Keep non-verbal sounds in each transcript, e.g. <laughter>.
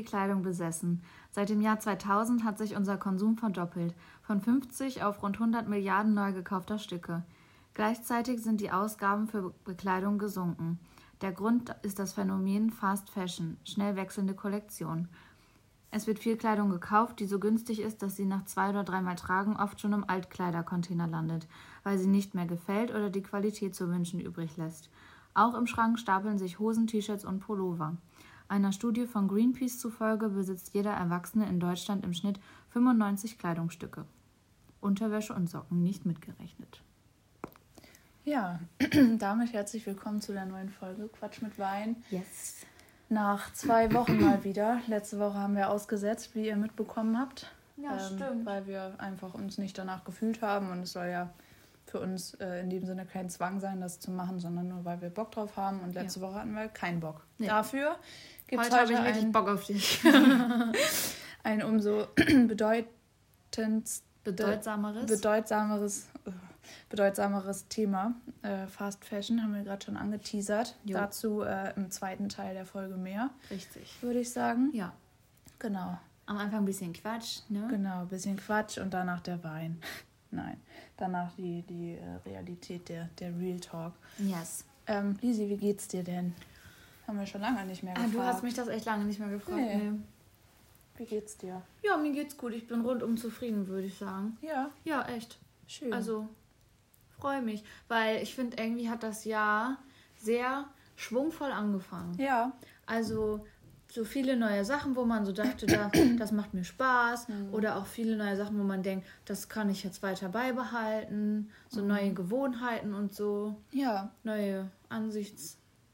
viel Kleidung besessen. Seit dem Jahr 2000 hat sich unser Konsum verdoppelt, von 50 auf rund 100 Milliarden neu gekaufter Stücke. Gleichzeitig sind die Ausgaben für Bekleidung gesunken. Der Grund ist das Phänomen Fast Fashion, schnell wechselnde Kollektion. Es wird viel Kleidung gekauft, die so günstig ist, dass sie nach zwei oder dreimal Tragen oft schon im Altkleidercontainer landet, weil sie nicht mehr gefällt oder die Qualität zu wünschen übrig lässt. Auch im Schrank stapeln sich Hosen, T-Shirts und Pullover. Einer Studie von Greenpeace zufolge besitzt jeder Erwachsene in Deutschland im Schnitt 95 Kleidungsstücke. Unterwäsche und Socken nicht mitgerechnet. Ja, <clears throat> damit herzlich willkommen zu der neuen Folge Quatsch mit Wein. Yes. Nach zwei Wochen mal wieder. Letzte Woche haben wir ausgesetzt, wie ihr mitbekommen habt. Ja, ähm, stimmt. Weil wir einfach uns nicht danach gefühlt haben und es soll ja für uns äh, in dem Sinne kein Zwang sein, das zu machen, sondern nur weil wir Bock drauf haben. Und letzte ja. Woche hatten wir keinen Bock. Nee. Dafür gibt es heute, heute habe ich richtig Bock auf dich. <laughs> ein umso <clears throat> bedeutendst, bedeutsameres, bedeutsameres, bedeutsameres Thema. Äh, Fast Fashion haben wir gerade schon angeteasert. Jo. Dazu äh, im zweiten Teil der Folge mehr. Richtig. Würde ich sagen. Ja. Genau. Am Anfang ein bisschen Quatsch, ne? Genau, ein bisschen Quatsch und danach der Wein. <laughs> Nein, danach die, die äh, Realität, der, der Real Talk. Yes. Ähm, Lisi, wie geht's dir denn? Haben wir schon lange nicht mehr gefragt. Ah, du hast mich das echt lange nicht mehr gefragt. Nee. nee. Wie geht's dir? Ja, mir geht's gut. Ich bin rundum zufrieden, würde ich sagen. Ja. Ja, echt. Schön. Also, freue mich, weil ich finde, irgendwie hat das Jahr sehr schwungvoll angefangen. Ja. Also, so viele neue Sachen, wo man so dachte, da, <clears throat> das macht mir Spaß. Mhm. Oder auch viele neue Sachen, wo man denkt, das kann ich jetzt weiter beibehalten. So mhm. neue Gewohnheiten und so. Ja. Neue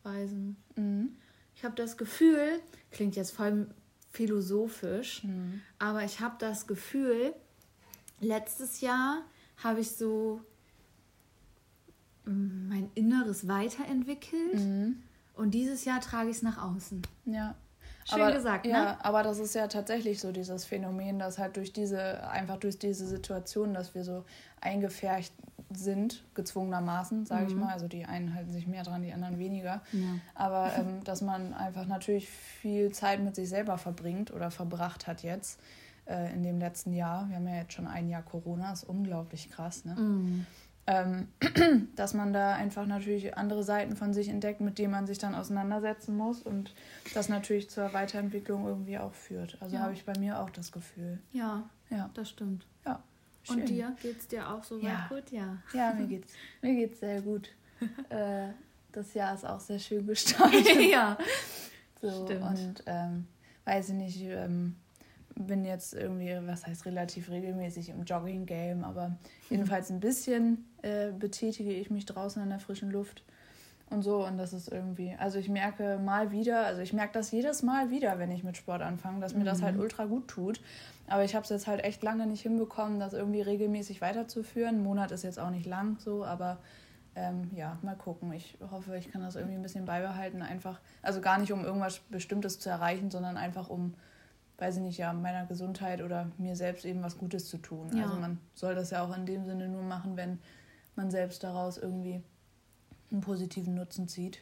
Ansichtsweisen. Mhm. Ich habe das Gefühl, klingt jetzt voll philosophisch, mhm. aber ich habe das Gefühl, letztes Jahr habe ich so mm, mein Inneres weiterentwickelt. Mhm. Und dieses Jahr trage ich es nach außen. Ja. Schön aber, gesagt, ne? Ja, aber das ist ja tatsächlich so dieses Phänomen, dass halt durch diese, einfach durch diese Situation, dass wir so eingefärcht sind, gezwungenermaßen, sage mhm. ich mal. Also die einen halten sich mehr dran, die anderen weniger. Ja. Aber <laughs> ähm, dass man einfach natürlich viel Zeit mit sich selber verbringt oder verbracht hat jetzt äh, in dem letzten Jahr. Wir haben ja jetzt schon ein Jahr Corona, ist unglaublich krass, ne? Mhm ähm, <clears throat> dass man da einfach natürlich andere Seiten von sich entdeckt, mit denen man sich dann auseinandersetzen muss und das natürlich zur Weiterentwicklung irgendwie auch führt. Also ja. habe ich bei mir auch das Gefühl. Ja, ja. das stimmt. Schön. Und dir geht es dir auch so ja. gut? Ja. Ja, mir <laughs> geht's mir geht's sehr gut. <laughs> äh, das Jahr ist auch sehr schön gestartet. <laughs> ja. So, Stimmt. Und ähm, weiß ich nicht, ähm, bin jetzt irgendwie, was heißt relativ regelmäßig im Jogging-Game, aber jedenfalls ein bisschen äh, betätige ich mich draußen in der frischen Luft und so. Und das ist irgendwie, also ich merke mal wieder, also ich merke das jedes Mal wieder, wenn ich mit Sport anfange, dass mir das halt mhm. ultra gut tut. Aber ich habe es jetzt halt echt lange nicht hinbekommen, das irgendwie regelmäßig weiterzuführen. Ein Monat ist jetzt auch nicht lang so, aber ähm, ja, mal gucken. Ich hoffe, ich kann das irgendwie ein bisschen beibehalten. Einfach, also gar nicht um irgendwas Bestimmtes zu erreichen, sondern einfach um weiß ich nicht, ja, meiner Gesundheit oder mir selbst eben was Gutes zu tun. Ja. Also man soll das ja auch in dem Sinne nur machen, wenn man selbst daraus irgendwie einen positiven Nutzen zieht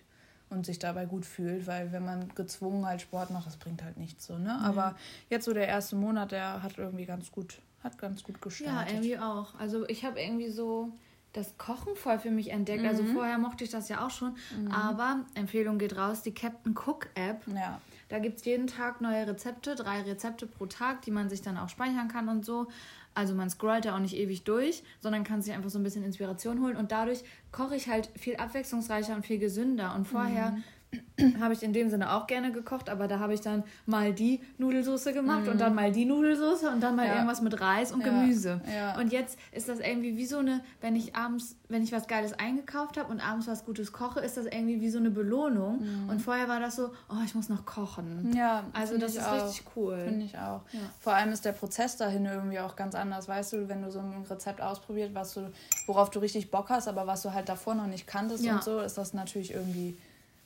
und sich dabei gut fühlt, weil wenn man gezwungen halt Sport macht, das bringt halt nichts so, ne? Mhm. Aber jetzt so der erste Monat, der hat irgendwie ganz gut, hat ganz gut gestartet. Ja, irgendwie auch. Also ich habe irgendwie so das Kochen voll für mich entdeckt. Also mhm. Also vorher mochte ich das ja auch schon, mhm. aber Empfehlung geht raus, die Captain Cook App. Ja. Da gibt es jeden Tag neue Rezepte, drei Rezepte pro Tag, die man sich dann auch speichern kann und so. Also man scrollt da auch nicht ewig durch, sondern kann sich einfach so ein bisschen Inspiration holen. Und dadurch koche ich halt viel abwechslungsreicher und viel gesünder. Und vorher mhm. <clears throat> habe ich in dem Sinne auch gerne gekocht, aber da habe ich dann mal die Nudelsoße gemacht mm. und dann mhm. mal die Nudelsoße und dann mal ja. irgendwas mit Reis und ja. Gemüse. Ja. Und jetzt ist das irgendwie wie so eine, wenn ich abends, wenn ich was Geiles eingekauft habe und abends was Gutes koche, ist das irgendwie wie so eine Belohnung. Mm. Und vorher war das so, oh, ich muss noch kochen. Ja, also das ist auch. richtig cool. Finde ich auch. Vor allem ist der Prozess dahin irgendwie auch ganz anders. Weißt du, wenn du so ein Rezept ausprobiert, was du, worauf du richtig Bock hast, aber was du halt davor noch nicht kanntest und so, ist das natürlich irgendwie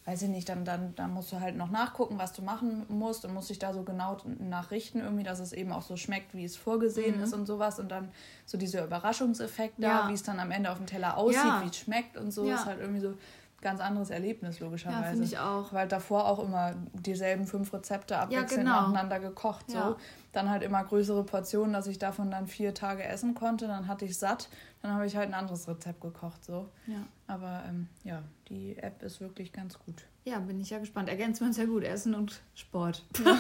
weiß ich nicht, dann, dann, dann musst du halt noch nachgucken, was du machen musst und musst dich da so genau nachrichten, irgendwie, dass es eben auch so schmeckt, wie es vorgesehen mhm. ist und sowas. Und dann so dieser Überraschungseffekt da, ja. wie es dann am Ende auf dem Teller aussieht, ja. wie es schmeckt und so, ja. ist halt irgendwie so ganz anderes Erlebnis, logischerweise. Ja, finde ich auch. Weil davor auch immer dieselben fünf Rezepte abwechselnd ja, genau. nacheinander gekocht. So. Ja. Dann halt immer größere Portionen, dass ich davon dann vier Tage essen konnte. Dann hatte ich satt. Dann habe ich halt ein anderes Rezept gekocht. So. Ja. Aber ähm, ja, die App ist wirklich ganz gut. Ja, bin ich ja gespannt. Ergänzen wir uns ja gut. Essen und Sport. Ja. <laughs>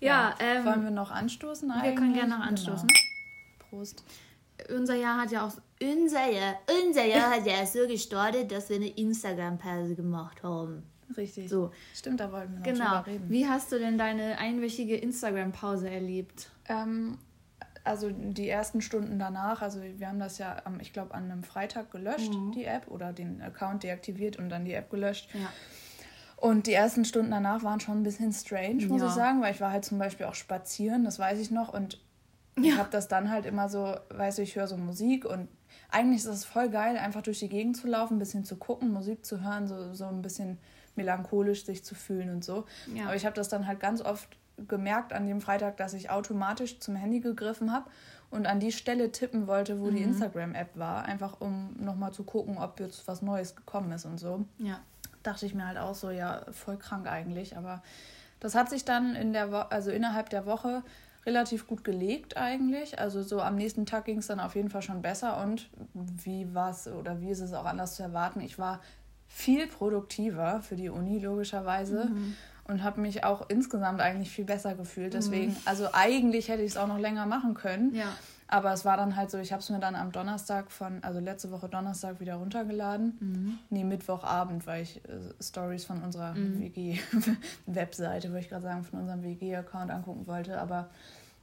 ja. ja ähm, Wollen wir noch anstoßen eigentlich? Wir können gerne noch anstoßen. Genau. Prost unser Jahr hat ja auch unser Jahr, unser Jahr <laughs> hat ja so gestartet, dass wir eine Instagram-Pause gemacht haben. Richtig. So. Stimmt, da wollten wir noch genau. drüber reden. Wie hast du denn deine einwöchige Instagram-Pause erlebt? Ähm, also die ersten Stunden danach, also wir haben das ja, am, ich glaube, an einem Freitag gelöscht, mhm. die App, oder den Account deaktiviert und dann die App gelöscht. Ja. Und die ersten Stunden danach waren schon ein bisschen strange, muss ja. ich sagen, weil ich war halt zum Beispiel auch spazieren, das weiß ich noch, und ja. Ich habe das dann halt immer so, weißt du, ich höre so Musik und eigentlich ist es voll geil, einfach durch die Gegend zu laufen, ein bisschen zu gucken, Musik zu hören, so, so ein bisschen melancholisch sich zu fühlen und so. Ja. Aber ich habe das dann halt ganz oft gemerkt an dem Freitag, dass ich automatisch zum Handy gegriffen habe und an die Stelle tippen wollte, wo mhm. die Instagram-App war, einfach um nochmal zu gucken, ob jetzt was Neues gekommen ist und so. Ja. Dachte ich mir halt auch so, ja, voll krank eigentlich, aber das hat sich dann in der Wo also innerhalb der Woche relativ gut gelegt eigentlich. Also so am nächsten Tag ging es dann auf jeden Fall schon besser und wie war es oder wie ist es auch anders zu erwarten? Ich war viel produktiver für die Uni logischerweise mhm. und habe mich auch insgesamt eigentlich viel besser gefühlt. Deswegen, mhm. also eigentlich hätte ich es auch noch länger machen können. Ja. Aber es war dann halt so, ich habe es mir dann am Donnerstag von, also letzte Woche Donnerstag wieder runtergeladen. Mhm. Nee, Mittwochabend, weil ich äh, Stories von unserer mhm. WG-Webseite, <laughs> würde ich gerade sagen, von unserem WG-Account angucken wollte. Aber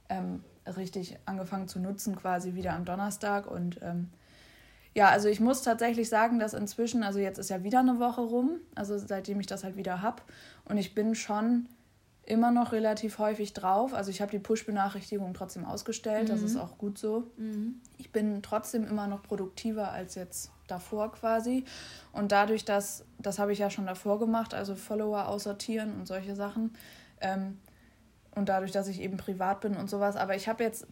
ähm, richtig angefangen zu nutzen, quasi wieder am Donnerstag. Und ähm, ja, also ich muss tatsächlich sagen, dass inzwischen, also jetzt ist ja wieder eine Woche rum, also seitdem ich das halt wieder habe. Und ich bin schon immer noch relativ häufig drauf. Also ich habe die Push-Benachrichtigung trotzdem ausgestellt, mhm. das ist auch gut so. Mhm. Ich bin trotzdem immer noch produktiver als jetzt davor quasi. Und dadurch, dass, das habe ich ja schon davor gemacht, also Follower aussortieren und solche Sachen, ähm, und dadurch, dass ich eben privat bin und sowas. Aber ich habe jetzt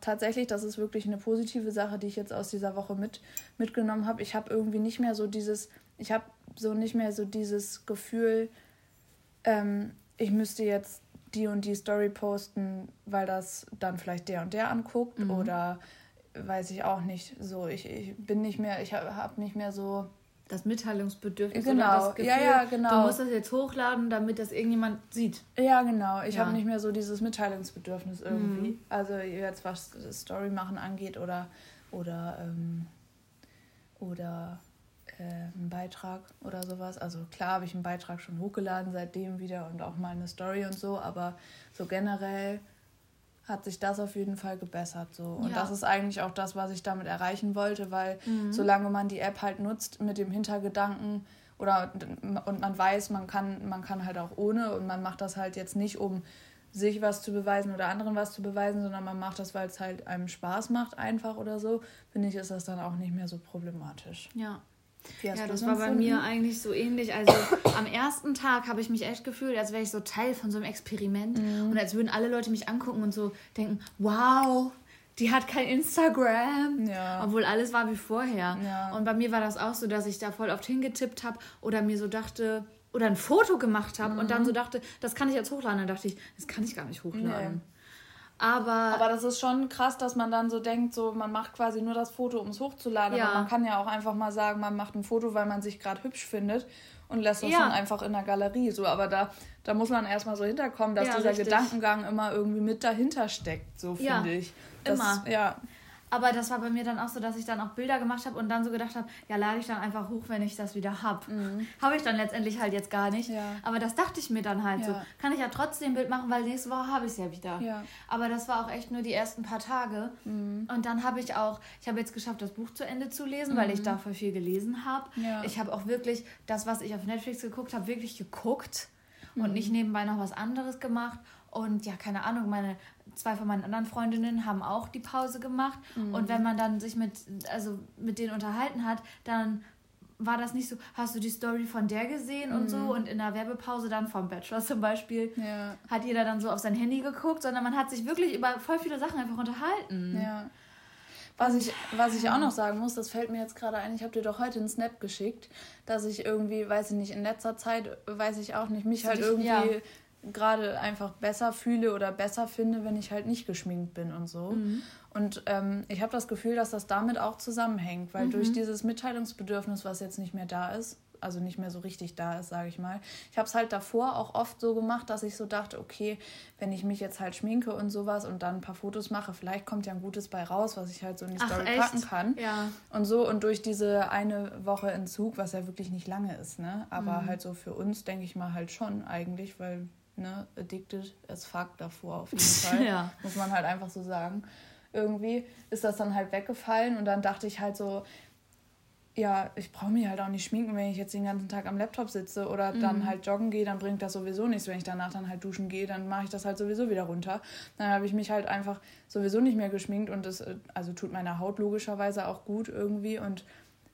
tatsächlich, das ist wirklich eine positive Sache, die ich jetzt aus dieser Woche mit, mitgenommen habe. Ich habe irgendwie nicht mehr so dieses, ich habe so nicht mehr so dieses Gefühl, ähm, ich müsste jetzt die und die Story posten, weil das dann vielleicht der und der anguckt mhm. oder weiß ich auch nicht. So, ich, ich bin nicht mehr, ich habe hab nicht mehr so das Mitteilungsbedürfnis genau. oder das Gefühl, ja, ja, genau. du musst das jetzt hochladen, damit das irgendjemand sieht. Ja, genau. Ich ja. habe nicht mehr so dieses Mitteilungsbedürfnis irgendwie. Mhm. Also jetzt was Story machen angeht oder oder ähm, oder äh, einen Beitrag oder sowas. Also klar habe ich einen Beitrag schon hochgeladen seitdem wieder und auch mal eine Story und so, aber so generell hat sich das auf jeden Fall gebessert. So. Und ja. das ist eigentlich auch das, was ich damit erreichen wollte, weil mhm. solange man die App halt nutzt mit dem Hintergedanken oder und man weiß, man kann, man kann halt auch ohne und man macht das halt jetzt nicht, um sich was zu beweisen oder anderen was zu beweisen, sondern man macht das, weil es halt einem Spaß macht, einfach oder so, finde ich, ist das dann auch nicht mehr so problematisch. Ja. Ja, das war bei mir eigentlich so ähnlich. Also <coughs> am ersten Tag habe ich mich echt gefühlt, als wäre ich so Teil von so einem Experiment mhm. und als würden alle Leute mich angucken und so denken, wow, die hat kein Instagram. Ja. Obwohl alles war wie vorher. Ja. Und bei mir war das auch so, dass ich da voll oft hingetippt habe oder mir so dachte, oder ein Foto gemacht habe mhm. und dann so dachte, das kann ich jetzt hochladen. Dann dachte ich, das kann ich gar nicht hochladen. Nee. Aber, aber das ist schon krass, dass man dann so denkt, so man macht quasi nur das Foto, um es hochzuladen. Ja. Aber man kann ja auch einfach mal sagen, man macht ein Foto, weil man sich gerade hübsch findet und lässt das ja. dann einfach in der Galerie. So, aber da, da muss man erstmal so hinterkommen, dass ja, dieser richtig. Gedankengang immer irgendwie mit dahinter steckt, so finde ich. Das, immer. Ja. Aber das war bei mir dann auch so, dass ich dann auch Bilder gemacht habe und dann so gedacht habe, ja, lade ich dann einfach hoch, wenn ich das wieder habe. Mhm. Habe ich dann letztendlich halt jetzt gar nicht. Ja. Aber das dachte ich mir dann halt ja. so. Kann ich ja trotzdem ein Bild machen, weil nächste Woche habe ich es ja wieder. Ja. Aber das war auch echt nur die ersten paar Tage. Mhm. Und dann habe ich auch, ich habe jetzt geschafft, das Buch zu Ende zu lesen, mhm. weil ich mhm. dafür viel gelesen habe. Ich habe auch wirklich das, was ich auf Netflix geguckt habe, wirklich geguckt und mhm. nicht nebenbei noch was anderes gemacht. Und ja, keine Ahnung, meine zwei von meinen anderen Freundinnen haben auch die Pause gemacht. Mhm. Und wenn man dann sich mit, also mit denen unterhalten hat, dann war das nicht so, hast du die Story von der gesehen und mhm. so und in der Werbepause dann vom Bachelor zum Beispiel ja. hat jeder dann so auf sein Handy geguckt, sondern man hat sich wirklich über voll viele Sachen einfach unterhalten. Ja. Was ich, was ich auch noch sagen muss, das fällt mir jetzt gerade ein, ich habe dir doch heute einen Snap geschickt, dass ich irgendwie, weiß ich nicht, in letzter Zeit, weiß ich auch nicht, mich halt irgendwie ja. Gerade einfach besser fühle oder besser finde, wenn ich halt nicht geschminkt bin und so. Mhm. Und ähm, ich habe das Gefühl, dass das damit auch zusammenhängt, weil mhm. durch dieses Mitteilungsbedürfnis, was jetzt nicht mehr da ist, also nicht mehr so richtig da ist, sage ich mal. Ich habe es halt davor auch oft so gemacht, dass ich so dachte, okay, wenn ich mich jetzt halt schminke und sowas und dann ein paar Fotos mache, vielleicht kommt ja ein gutes bei raus, was ich halt so in die Ach, Story echt? packen kann. Ja. Und so und durch diese eine Woche Entzug, was ja wirklich nicht lange ist, ne? Aber mhm. halt so für uns denke ich mal halt schon eigentlich, weil ne, addicted as fuck davor auf <laughs> jeden Fall, ja. muss man halt einfach so sagen. Irgendwie ist das dann halt weggefallen und dann dachte ich halt so, ja, ich brauche mich halt auch nicht schminken, wenn ich jetzt den ganzen Tag am Laptop sitze oder mhm. dann halt joggen gehe, dann bringt das sowieso nichts. Wenn ich danach dann halt duschen gehe, dann mache ich das halt sowieso wieder runter. Dann habe ich mich halt einfach sowieso nicht mehr geschminkt und das also tut meiner Haut logischerweise auch gut irgendwie und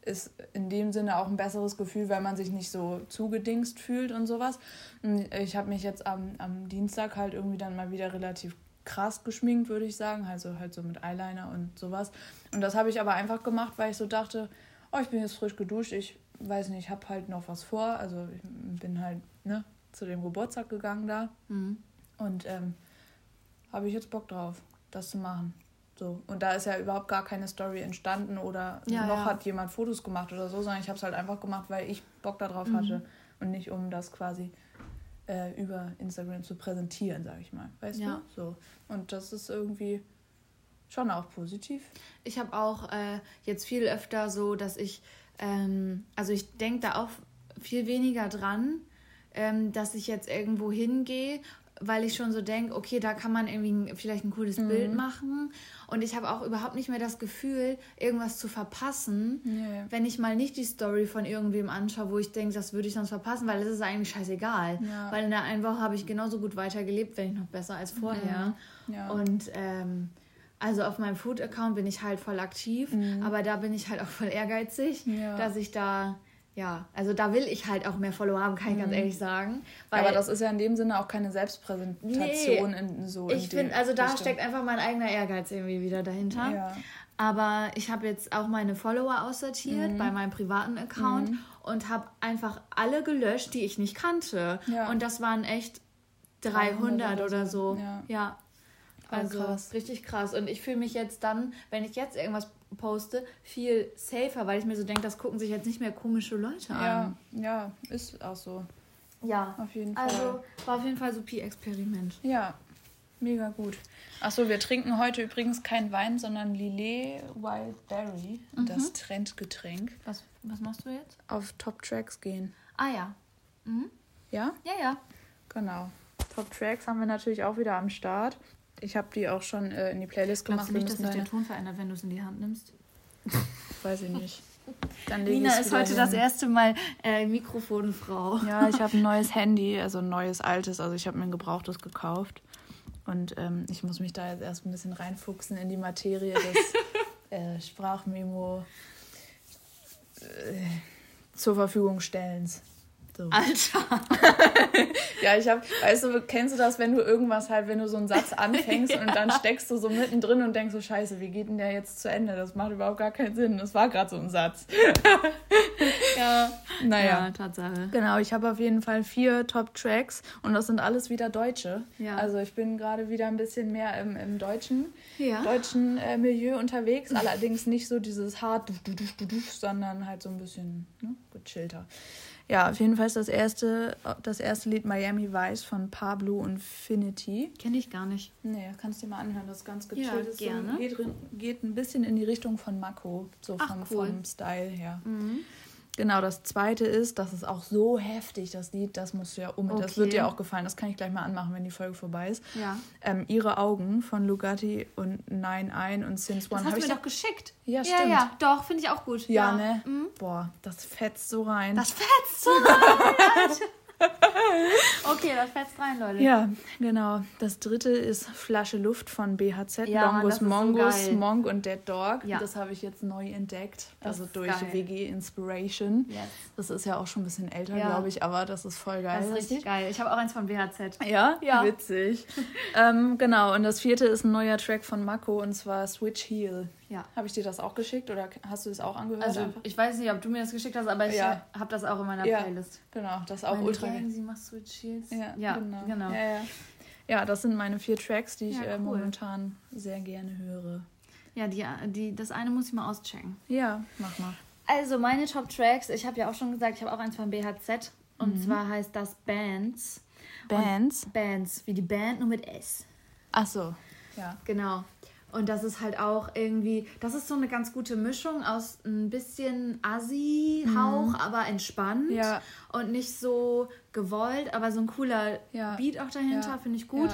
ist in dem Sinne auch ein besseres Gefühl, weil man sich nicht so zugedingst fühlt und sowas. Und ich habe mich jetzt am, am Dienstag halt irgendwie dann mal wieder relativ krass geschminkt, würde ich sagen. Also halt so mit Eyeliner und sowas. Und das habe ich aber einfach gemacht, weil ich so dachte, oh, ich bin jetzt frisch geduscht, ich weiß nicht, ich habe halt noch was vor. Also ich bin halt ne, zu dem Geburtstag gegangen da. Mhm. Und ähm, habe ich jetzt Bock drauf, das zu machen. So. Und da ist ja überhaupt gar keine Story entstanden oder ja, noch ja. hat jemand Fotos gemacht oder so, sondern ich habe es halt einfach gemacht, weil ich Bock darauf mhm. hatte und nicht um das quasi äh, über Instagram zu präsentieren, sage ich mal. Weißt ja. du? So. Und das ist irgendwie schon auch positiv. Ich habe auch äh, jetzt viel öfter so, dass ich, ähm, also ich denke da auch viel weniger dran, ähm, dass ich jetzt irgendwo hingehe, weil ich schon so denke, okay, da kann man irgendwie vielleicht ein cooles mhm. Bild machen. Und ich habe auch überhaupt nicht mehr das Gefühl, irgendwas zu verpassen, yeah. wenn ich mal nicht die Story von irgendwem anschaue, wo ich denke, das würde ich sonst verpassen, weil es ist eigentlich scheißegal. Ja. Weil in der einen Woche habe ich genauso gut weitergelebt, wenn nicht noch besser als vorher. Mhm. Ja. Und ähm, also auf meinem Food-Account bin ich halt voll aktiv, mhm. aber da bin ich halt auch voll ehrgeizig, ja. dass ich da, ja, also da will ich halt auch mehr Follower haben, kann ich ganz mhm. ehrlich sagen. Aber das ist ja in dem Sinne auch keine Selbstpräsentation nee, in so. In ich finde, also da Richtung. steckt einfach mein eigener Ehrgeiz irgendwie wieder dahinter. Ja. Aber ich habe jetzt auch meine Follower aussortiert mhm. bei meinem privaten Account mhm. und habe einfach alle gelöscht, die ich nicht kannte. Ja. Und das waren echt 300, 300 oder so. Ja. ja. Also krass. richtig krass. Und ich fühle mich jetzt dann, wenn ich jetzt irgendwas poste, viel safer, weil ich mir so denke, das gucken sich jetzt nicht mehr komische Leute an. Ja, ja, ist auch so. Ja, auf jeden Fall. Also war auf jeden Fall so Pi-Experiment. Ja, mega gut. Achso, wir trinken heute übrigens kein Wein, sondern Lillet Wildberry, mhm. das Trendgetränk. Was, was machst du jetzt? Auf Top Tracks gehen. Ah ja. Mhm. Ja? Ja, ja. Genau. Top Tracks haben wir natürlich auch wieder am Start. Ich habe die auch schon äh, in die Playlist gemacht. Glaubst du nicht, dass sich der Ton verändert, wenn du es in die Hand nimmst? <laughs> Weiß ich nicht. Nina ist heute hin. das erste Mal äh, Mikrofonfrau. Ja, ich habe ein <laughs> neues Handy, also ein neues, altes. Also ich habe mir ein gebrauchtes gekauft. Und ähm, ich muss mich da jetzt erst ein bisschen reinfuchsen in die Materie des <laughs> äh, Sprachmemo äh, zur Verfügung stellens. So. Alter. <laughs> ja, ich habe, weißt du, kennst du das, wenn du irgendwas halt, wenn du so einen Satz anfängst ja. <laughs> und dann steckst du so mittendrin und denkst so, scheiße, wie geht denn der jetzt zu Ende? Das macht überhaupt gar keinen Sinn. Das war gerade so ein Satz. <laughs> ja. Naja. Ja, Tatsache. Genau, ich habe auf jeden Fall vier Top-Tracks und das sind alles wieder Deutsche. Ja. Also ich bin gerade wieder ein bisschen mehr im, im deutschen, ja. deutschen äh, Milieu unterwegs. Allerdings nicht so dieses hart, sondern halt so ein bisschen ne, gechillter. Ja, auf jeden Fall ist das erste, das erste Lied Miami Vice von Pablo Infinity. Kenne ich gar nicht. Nee, kannst du dir mal anhören, das ist ganz gechillt. Ja, gerne. So, geht, geht, ein bisschen in die Richtung von Mako, so Ach, vom, cool. vom Style her. Mhm. Genau, das zweite ist, das ist auch so heftig, das Lied, das musst du ja um. Okay. Das wird dir auch gefallen, das kann ich gleich mal anmachen, wenn die Folge vorbei ist. Ja. Ähm, Ihre Augen von Lugatti und Nine Ein und Since One. Das hast du mir doch geschickt. Ja, stimmt. Ja, ja, doch, finde ich auch gut. Ja, ja. ne? Mhm. Boah, das fetzt so rein. Das fetzt so rein! <laughs> <laughs> <laughs> okay, das fetzt rein, Leute. Ja, genau. Das dritte ist Flasche Luft von BHZ. Ja, Longus Mongus, so Monk und Dead Dog. Ja. Das habe ich jetzt neu entdeckt. Das also durch geil. WG Inspiration. Yes. Das ist ja auch schon ein bisschen älter, ja. glaube ich, aber das ist voll geil. Das ist richtig geil. Ich habe auch eins von BHZ. Ja? Ja. Witzig. ähm, genau, und das vierte ist ein neuer Track von Mako und zwar Switch Heel. Ja. Habe ich dir das auch geschickt oder hast du das auch angehört? Also einfach? ich weiß nicht, ob du mir das geschickt hast, aber ich ja. habe das auch in meiner ja. Playlist. Genau, das ist auch Meine ultra. Dragon, sie machst Sweet Shields. Ja, ja genau. genau. Ja, ja. ja, das sind meine vier Tracks, die ich äh, cool. momentan sehr gerne höre. Ja, die, die, das eine muss ich mal auschecken. Ja, mach mal. Also meine Top Tracks, ich habe ja auch schon gesagt, ich habe auch eins von BHZ und mhm. zwar heißt das Bands. Bands? Und Bands, wie die Band nur mit S. Ach so, ja. Genau. Und das ist halt auch irgendwie, das ist so eine ganz gute Mischung aus ein bisschen Assi-Hauch, mhm. aber entspannt. Ja. Und nicht so gewollt, aber so ein cooler ja. Beat auch dahinter, ja. finde ich gut.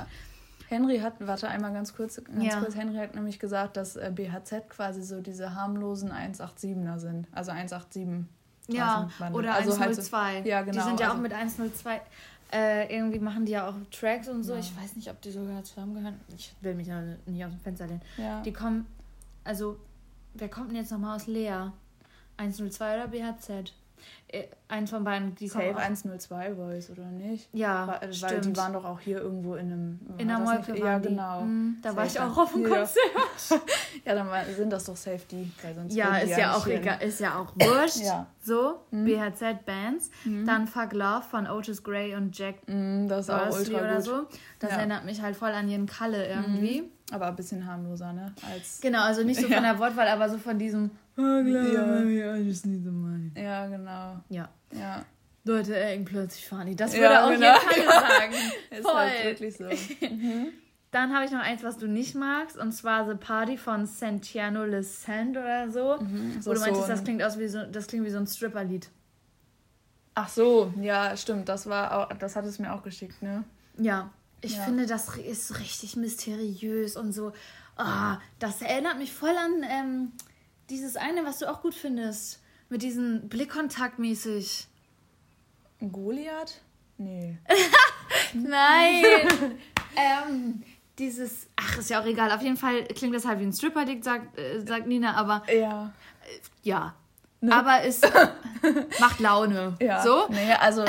Henry hat, warte einmal ganz kurz, ganz ja. kurz, Henry hat nämlich gesagt, dass äh, BHZ quasi so diese harmlosen 187er sind. Also 187. Ja, oder also 102. Halt so, ja, genau. Die sind ja also, auch mit 102. Äh, irgendwie machen die ja auch Tracks und so. Ja. Ich weiß nicht, ob die sogar zusammengehören. Ich will mich ja nicht aus dem Fenster lehnen. Ja. Die kommen, also, wer kommt denn jetzt nochmal aus Lea? 102 oder BHZ? Eins von beiden, die Safe 102 Boys, oder nicht? Ja, weil, äh, weil die waren doch auch hier irgendwo in einem... In der Molke Ja, genau. Mhm, da Safe war ich auch auf dem Konzert. <laughs> ja, dann sind das doch Safe die, weil sonst Ja, ist ja, auch egal, ist ja auch wurscht. ja. So, mhm. BHZ Bands. Mhm. Dann Fuck Love von Otis Gray und Jack mhm, das ist auch ultra oder gut. so. Das ja. erinnert mich halt voll an ihren Kalle irgendwie. Mhm. Aber ein bisschen harmloser, ne? Als genau, also nicht so <laughs> von der Wortwahl, aber so von diesem Oh, klar, ja. I just need the money. Ja, genau. Ja. Ja. Leute, ey, plötzlich fahren die. Das würde ja, auch genau. hier keiner sagen. <laughs> Ist Voll. halt wirklich so. Mhm. Dann habe ich noch eins, was du nicht magst, und zwar The Party von Santiano Lescent oder so. Mhm, wo du meintest, so das klingt aus wie so, das klingt wie so ein Stripperlied. Ach so, ja, stimmt. Das war auch, das hat es mir auch geschickt, ne? Ja. Ich ja. finde, das ist richtig mysteriös und so. Oh, das erinnert mich voll an ähm, dieses eine, was du auch gut findest. Mit diesem Blickkontakt mäßig. Goliath? Nee. <laughs> Nein. <laughs> ähm, dieses, ach, ist ja auch egal. Auf jeden Fall klingt das halt wie ein Stripper-Dick, sagt, äh, sagt Nina, aber. Ja. Äh, ja. Ne? Aber es <laughs> macht Laune. Ja. So? Nee, also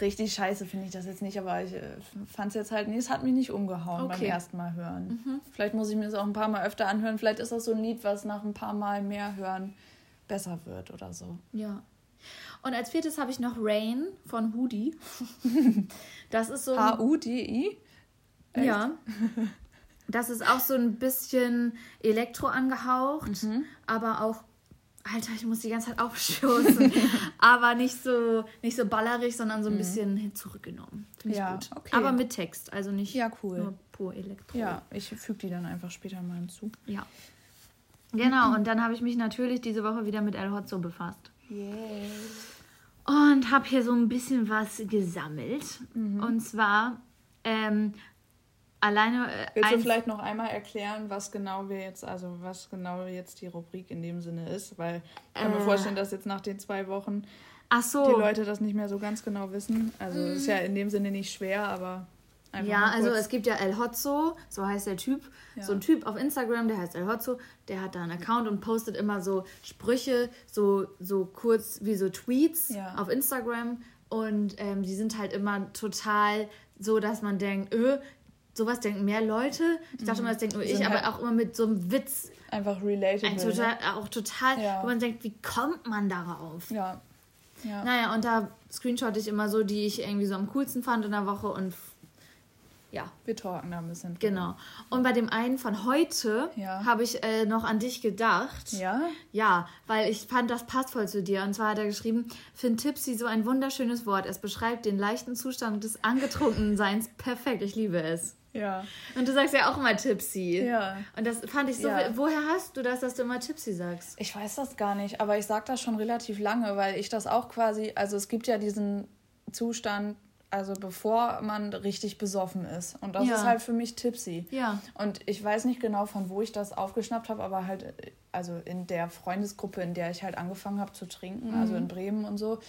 richtig scheiße finde ich das jetzt nicht, aber ich äh, fand es jetzt halt nicht, es hat mich nicht umgehauen okay. beim ersten Mal hören. Mhm. Vielleicht muss ich mir das auch ein paar Mal öfter anhören. Vielleicht ist das so ein Lied, was nach ein paar Mal mehr hören besser wird oder so. Ja. Und als viertes habe ich noch Rain von Hoodie. <laughs> Das ist so. H-U-D-I? Ja. Das ist auch so ein bisschen Elektro angehaucht, mhm. aber auch Alter, ich muss die ganze Zeit <laughs> aufstoßen. aber nicht so, nicht so ballerig, sondern so ein mhm. bisschen zurückgenommen. Finde ja, ich gut. Okay. Aber mit Text, also nicht ja, cool. nur pur Elektro. Ja, ich füge die dann einfach später mal hinzu. Ja. Genau, und dann habe ich mich natürlich diese Woche wieder mit El Hotzo befasst. Yeah. Und habe hier so ein bisschen was gesammelt. Mhm. Und zwar ähm, alleine. Äh, Willst du vielleicht noch einmal erklären, was genau wir jetzt, also was genau jetzt die Rubrik in dem Sinne ist? Weil ich kann äh, mir vorstellen, dass jetzt nach den zwei Wochen so. die Leute das nicht mehr so ganz genau wissen. Also mhm. ist ja in dem Sinne nicht schwer, aber. Ja, also es gibt ja El Hotzo, so heißt der Typ. Ja. So ein Typ auf Instagram, der heißt El Hotzo, der hat da einen Account und postet immer so Sprüche, so, so kurz wie so Tweets ja. auf Instagram. Und ähm, die sind halt immer total so, dass man denkt, öh, sowas denken mehr Leute. Ich dachte mhm. immer, das denke nur ich, aber halt auch immer mit so einem Witz. Einfach relatable. Ein total, ne? auch total, ja. wo man denkt, wie kommt man darauf? Ja. ja. Naja, und da screenshot ich immer so, die ich irgendwie so am coolsten fand in der Woche und ja. Wir talken da ein bisschen. Genau. Und bei dem einen von heute ja. habe ich äh, noch an dich gedacht. Ja? Ja, weil ich fand, das passt voll zu dir. Und zwar hat er geschrieben, find Tipsy so ein wunderschönes Wort. Es beschreibt den leichten Zustand des Angetrunkenseins perfekt. Ich liebe es. Ja. Und du sagst ja auch immer Tipsy. Ja. Und das fand ich so. Ja. Woher hast du das, dass du immer Tipsy sagst? Ich weiß das gar nicht, aber ich sage das schon relativ lange, weil ich das auch quasi. Also es gibt ja diesen Zustand, also bevor man richtig besoffen ist. Und das ja. ist halt für mich Tipsy. Ja. Und ich weiß nicht genau, von wo ich das aufgeschnappt habe, aber halt, also in der Freundesgruppe, in der ich halt angefangen habe zu trinken, mhm. also in Bremen und so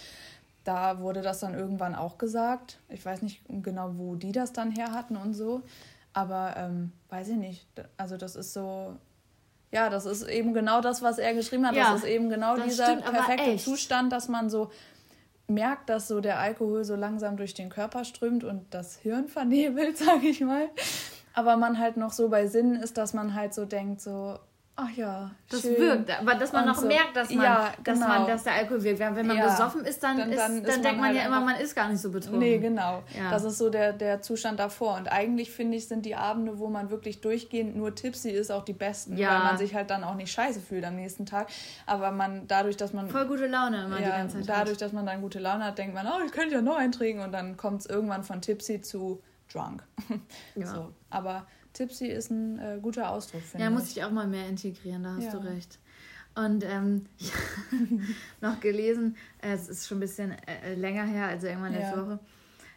da wurde das dann irgendwann auch gesagt. Ich weiß nicht genau, wo die das dann her hatten und so. Aber ähm, weiß ich nicht. Also das ist so, ja, das ist eben genau das, was er geschrieben hat. Ja, das ist eben genau dieser perfekte Zustand, dass man so merkt, dass so der Alkohol so langsam durch den Körper strömt und das Hirn vernebelt, <laughs> sage ich mal. Aber man halt noch so bei Sinnen ist, dass man halt so denkt, so, Ach ja. Das schön. wirkt, aber dass man und noch so. merkt, dass man, ja, genau. dass man, dass der Alkohol wirkt. Wenn man ja. besoffen ist, dann, dann, ist, dann, dann denkt man, halt ja immer, man ist gar nicht so betrunken. Nee, genau. Ja. Das ist so der, der Zustand davor. Und eigentlich finde ich, sind die Abende, wo man wirklich durchgehend nur tipsy ist, auch die besten. Weil man sich halt dann auch nicht scheiße fühlt am nächsten Tag. Aber man, dadurch, dass man. Voll gute Laune immer ja, die ganze Zeit. Dadurch, hat. dass man dann gute Laune hat, denkt man, oh, ich könnte ja noch eintrinken. Und dann kommt es irgendwann von tipsy zu drunk. <laughs> Ja. So. Aber Tipsy ist ein äh, guter Ausdruck, finde ja, ich. Ja, muss ich auch mal mehr integrieren, da hast ja. du recht. Und ähm, <laughs> ich habe noch gelesen, äh, es ist schon ein bisschen äh, länger her, also irgendwann letzte ja. Woche,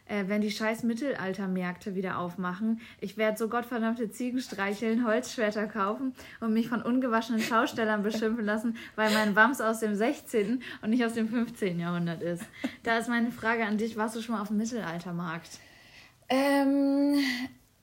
äh, wenn die scheiß Mittelaltermärkte wieder aufmachen. Ich werde so gottverdammte Ziegen streicheln, Holzschwerter kaufen und mich von ungewaschenen Schaustellern beschimpfen lassen, weil mein Wams aus dem 16. und nicht aus dem 15. Jahrhundert ist. Da ist meine Frage an dich, warst du schon mal auf dem Mittelaltermarkt? Ähm,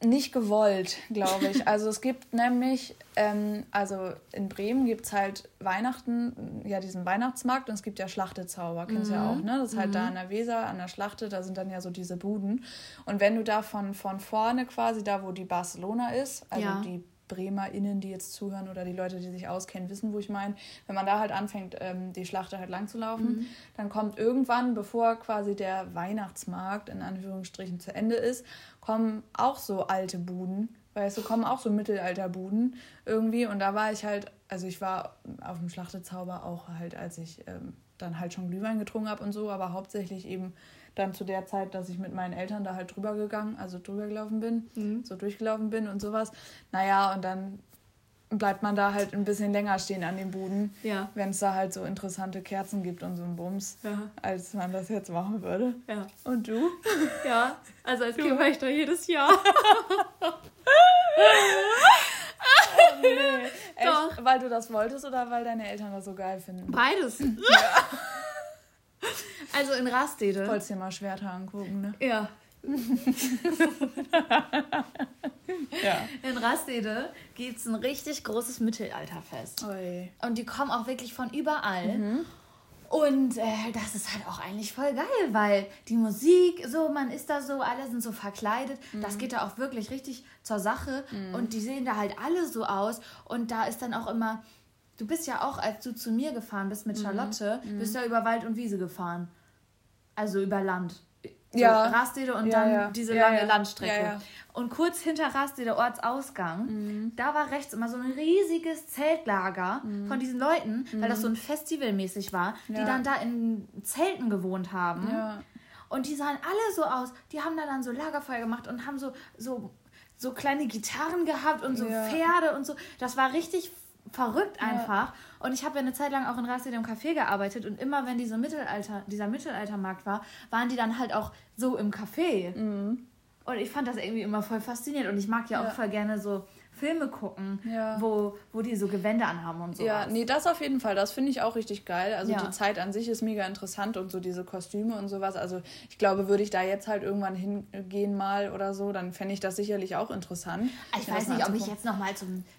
nicht gewollt, glaube ich. <laughs> Also es gibt nämlich, ähm, also in Bremen gibt es halt Weihnachten, ja diesen Weihnachtsmarkt und es gibt ja Schlachtezauber, kennst du mhm. ja auch, ne? Das ist halt mhm. da an der Weser, an der Schlachte, da sind dann ja so diese Buden. Und wenn du da von, von vorne quasi, da wo die Barcelona ist, also ja. die BremerInnen, die jetzt zuhören oder die Leute, die sich auskennen, wissen, wo ich meine. Wenn man da halt anfängt, ähm, die Schlachte halt lang zu laufen, mhm. dann kommt irgendwann, bevor quasi der Weihnachtsmarkt in Anführungsstrichen zu Ende ist, kommen auch so alte Buden, weißt du, kommen auch so Mittelalterbuden irgendwie. Und da war ich halt, also ich war auf dem Schlachtezauber auch halt, als ich ähm, dann halt schon Glühwein getrunken habe und so, aber hauptsächlich eben dann zu der Zeit, dass ich mit meinen Eltern da halt drüber gegangen, also drüber gelaufen bin, mhm. so durchgelaufen bin und sowas. Naja, und dann bleibt man da halt ein bisschen länger stehen an dem Boden, ja. wenn es da halt so interessante Kerzen gibt und so ein Bums, ja. als man das jetzt machen würde. Ja. Und du? <laughs> Ja, also als Kind war ich da jedes Jahr. oh, <laughs> nee. Echt? Weil du das wolltest oder weil deine Eltern das so geil finden? Beides. <laughs> Ja. Also in Rastede. Wolltest dir mal Schwerter angucken, ne? Ja. Ja. In Rastede gibt es ein richtig großes Mittelalterfest. Oi. Und die kommen auch wirklich von überall. Mhm. Und äh, das ist halt auch eigentlich voll geil, weil die Musik, so, man ist da so, alle sind so verkleidet. Mhm. Das geht da auch wirklich richtig zur Sache. Mhm. Und die sehen da halt alle so aus. Und da ist dann auch immer, du bist ja auch, als du zu mir gefahren bist mit mhm. Charlotte, mhm. bist ja über Wald und Wiese gefahren. Also über Land. So ja. Rastede und ja, dann ja. diese lange Landstrecke. Und kurz hinter Rastede, Ortsausgang, mhm. da war rechts immer so ein riesiges Zeltlager mhm. von diesen Leuten, weil das so ein mhm. Festivalmäßig war, die dann da in Zelten gewohnt haben. Und die sahen alle so aus, die haben da dann so Lagerfeuer gemacht und haben so, so, so kleine Gitarren gehabt und so Pferde und so. Das war richtig verrückt einfach. Und ich habe ja eine Zeit lang auch in Rastede im Café gearbeitet und immer wenn diese Mittelalter, dieser Mittelaltermarkt war, waren die dann halt auch so im Café. Mhm. Und ich fand das irgendwie immer voll faszinierend und ich mag ja, ja. auch voll gerne so Filme gucken, ja. wo, wo die so Gewände anhaben und so. Ja, nee, das auf jeden Fall. Das finde ich auch richtig geil. Also ja. die Zeit an sich ist mega interessant und so diese Kostüme und sowas. Also ich glaube, würde ich da jetzt halt irgendwann hingehen mal oder so, dann fände ich das sicherlich auch interessant. Ich weiß nicht, ob ich jetzt nochmal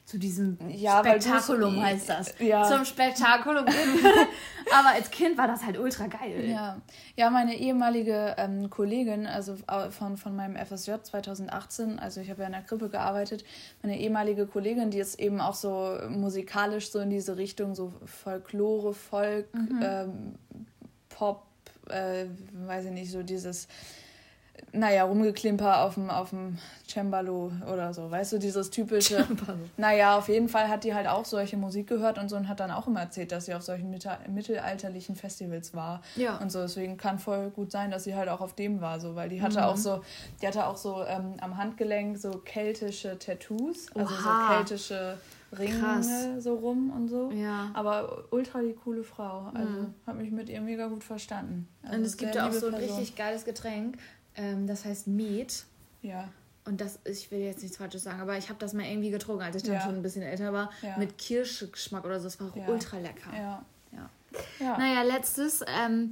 zu diesem ja, Spektakulum heißt das. Ja. Zum Spektakulum gehen. <laughs> Aber als Kind war das halt ultra geil. Ja, ja meine ehemalige ähm, Kollegin, also von, von meinem FSJ 2018, also ich habe ja in der Krippe gearbeitet, meine ehemalige Kollegin, die ist eben auch so musikalisch so in diese Richtung, so Folklore, Folk, mhm. ähm, Pop, äh, weiß ich nicht, so dieses naja, rumgeklimper auf dem, auf dem Cembalo oder so, weißt du, dieses typische. Cembalo. Naja, auf jeden Fall hat die halt auch solche Musik gehört und so und hat dann auch immer erzählt, dass sie auf solchen mittelalterlichen Festivals war. Ja. Und so, deswegen kann voll gut sein, dass sie halt auch auf dem war, so, weil die hatte mhm. auch so, die hatte auch so ähm, am Handgelenk so keltische Tattoos, also Oha. so keltische Ringe Krass. so rum und so. Ja. Aber ultra die coole Frau. Also mhm. hat mich mit ihr mega gut verstanden. Also und es gibt ja auch so ein Person. richtig geiles Getränk. Ähm, das heißt Met. Ja. Und das, ich will jetzt nichts Falsches sagen, aber ich habe das mal irgendwie getrunken, als ich dann ja. schon ein bisschen älter war. Ja. Mit Kirschgeschmack oder so. Das war auch ja. ultra lecker. Ja. ja. ja. Naja, letztes. Ähm,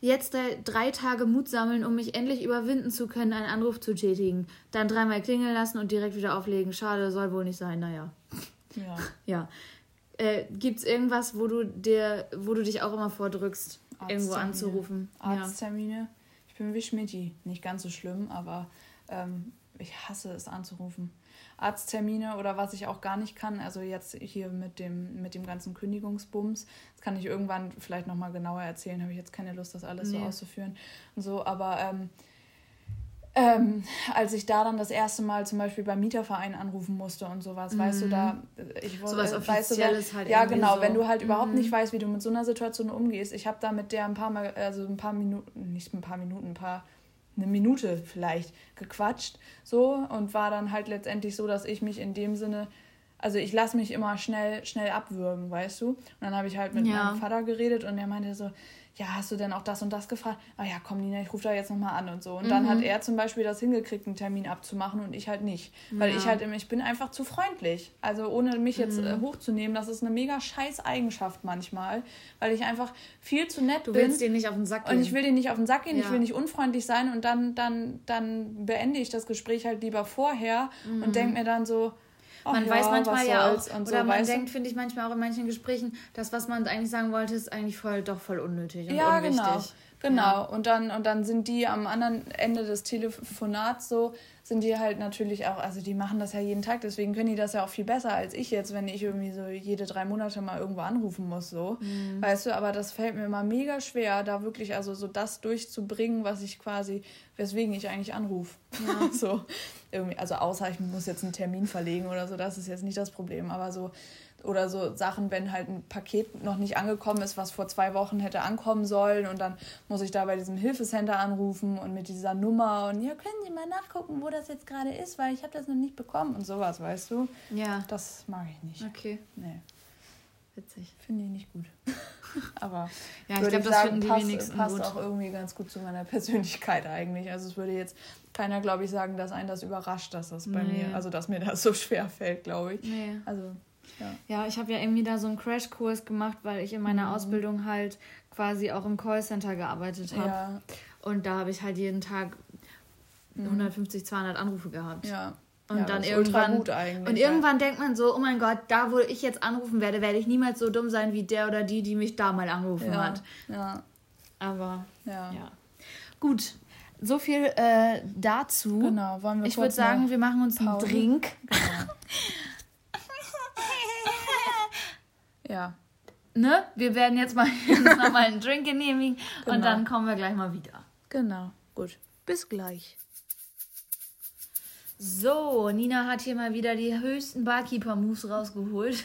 jetzt drei Tage Mut sammeln, um mich endlich überwinden zu können, einen Anruf zu tätigen. Dann dreimal klingeln lassen und direkt wieder auflegen. Schade, soll wohl nicht sein. Naja. Ja. <laughs> ja. Äh, Gibt es irgendwas, wo du dir, wo du dich auch immer vordrückst, irgendwo anzurufen? Arzttermine. Bin wie Schmidti. Nicht ganz so schlimm, aber ähm, ich hasse es anzurufen. Arzttermine oder was ich auch gar nicht kann, also jetzt hier mit dem, mit dem ganzen Kündigungsbums, das kann ich irgendwann vielleicht nochmal genauer erzählen, habe ich jetzt keine Lust, das alles nee. so auszuführen und so, aber ähm, ähm, als ich da dann das erste Mal zum Beispiel beim Mieterverein anrufen musste und sowas, mhm. weißt du, da mhm. ich wollte, so was äh, weißt du, halt ja genau, so. wenn du halt mhm. überhaupt nicht weißt, wie du mit so einer Situation umgehst. Ich habe da mit der ein paar Mal, also ein paar Minuten, nicht ein paar Minuten, ein paar eine Minute vielleicht gequatscht so und war dann halt letztendlich so, dass ich mich in dem Sinne also ich lasse mich immer schnell schnell abwürgen, weißt du? Und dann habe ich halt mit ja. meinem Vater geredet und er meinte so, ja, hast du denn auch das und das gefragt? Ah ja, komm Nina, ich rufe da jetzt nochmal an und so. Und mhm. dann hat er zum Beispiel das hingekriegt, einen Termin abzumachen und ich halt nicht. Weil ja. ich halt, ich bin einfach zu freundlich. Also ohne mich jetzt äh, mhm. hochzunehmen, das ist eine mega scheiß Eigenschaft manchmal, weil ich einfach viel zu nett du bin. Du willst dir nicht auf den Sack gehen. Und ich will dir nicht auf den Sack gehen, ja. ich will nicht unfreundlich sein und dann, dann, dann beende ich das Gespräch halt lieber vorher mhm. und denke mir dann so, man ja, weiß manchmal ja auch, oder so, man denkt, finde ich manchmal auch in manchen Gesprächen, das, was man eigentlich sagen wollte, ist eigentlich voll, doch voll unnötig und ja, unwichtig. Genau. Genau, ja. und, dann, und dann sind die am anderen Ende des Telefonats so, sind die halt natürlich auch, also die machen das ja jeden Tag, deswegen können die das ja auch viel besser als ich jetzt, wenn ich irgendwie so jede drei Monate mal irgendwo anrufen muss, so. Mhm. Weißt du, aber das fällt mir immer mega schwer, da wirklich also so das durchzubringen, was ich quasi, weswegen ich eigentlich anrufe. Ja. <laughs> so, irgendwie, also außer ich muss jetzt einen Termin verlegen oder so, das ist jetzt nicht das Problem, aber so oder so Sachen, wenn halt ein Paket noch nicht angekommen ist, was vor zwei Wochen hätte ankommen sollen und dann muss ich da bei diesem Hilfecenter anrufen und mit dieser Nummer und ja, können Sie mal nachgucken, wo das jetzt gerade ist, weil ich habe das noch nicht bekommen und sowas, weißt du? Ja. Das mag ich nicht. Okay. Nee. Witzig. Finde ich nicht gut. <laughs> Aber ja, ich glaube, das sagen, finden die passt, wenigsten passt gut. auch irgendwie ganz gut zu meiner <laughs> Persönlichkeit eigentlich. Also es würde jetzt keiner, glaube ich, sagen, dass einen das überrascht, dass das bei nee. mir, also dass mir das so <laughs> schwer fällt, glaube ich. Nee. Also ja, ja ich habe ja irgendwie da so einen Crashkurs gemacht, weil ich in meiner mhm. Ausbildung halt quasi auch im Callcenter gearbeitet habe. Ja. Und da habe ich halt jeden Tag 150, mhm. 200 Anrufe gehabt. Ja. Und ja, dann irgendwann und irgendwann ja. denkt man so, oh mein Gott, da wo ich jetzt anrufen werde, werde ich niemals so dumm sein wie der oder die, die mich da mal angerufen ja. hat. Ja. Aber ja. ja. Gut, so viel äh, dazu. Genau, wollen wir Ich würde sagen, wir machen uns Pause. einen Drink. Genau. <laughs> <laughs> Ja. Ne? Wir werden jetzt mal <laughs> nochmal einen Drink genehmigen genau. und dann kommen wir gleich mal wieder. Genau, gut. Bis gleich. So, Nina hat hier mal wieder die höchsten Barkeeper-Moves rausgeholt.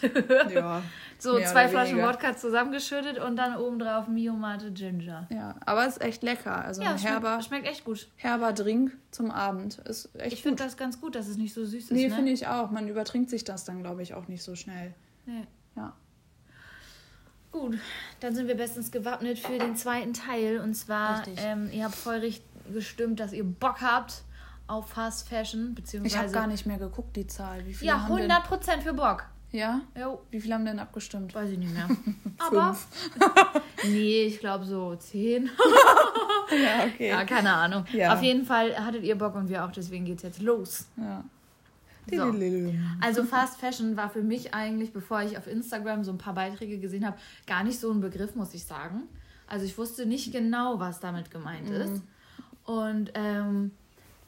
ja. <laughs> so zwei Flaschen Wodka zusammengeschüttet und dann obendrauf Mio Mate Ginger. Ja, aber es ist echt lecker. Also ja, ein herber, schmeckt, schmeckt echt gut. Herber Drink zum Abend. Ist echt ich finde das ganz gut, dass es nicht so süß ist. Nee, ne? finde ich auch. Man übertrinkt sich das dann, glaube ich, auch nicht so schnell. Nee. Ja. Gut, dann sind wir bestens gewappnet für den zweiten Teil. Und zwar, ähm, ihr habt richtig gestimmt, dass ihr Bock habt auf Fast Fashion. Beziehungsweise ich habe gar nicht mehr geguckt, die Zahl. Wie viele ja, 100% denn... für Bock. Ja? Jo. Wie viele haben denn abgestimmt? Weiß ich nicht mehr. <laughs> Aber. <laughs> nee, ich glaube so 10. <laughs> ja, okay. Ja, keine Ahnung. Ja. Auf jeden Fall hattet ihr Bock und wir auch, deswegen geht's jetzt los. Ja. So. Also Fast Fashion war für mich eigentlich, bevor ich auf Instagram so ein paar Beiträge gesehen habe, gar nicht so ein Begriff, muss ich sagen. Also ich wusste nicht genau, was damit gemeint mhm. ist. Und ähm,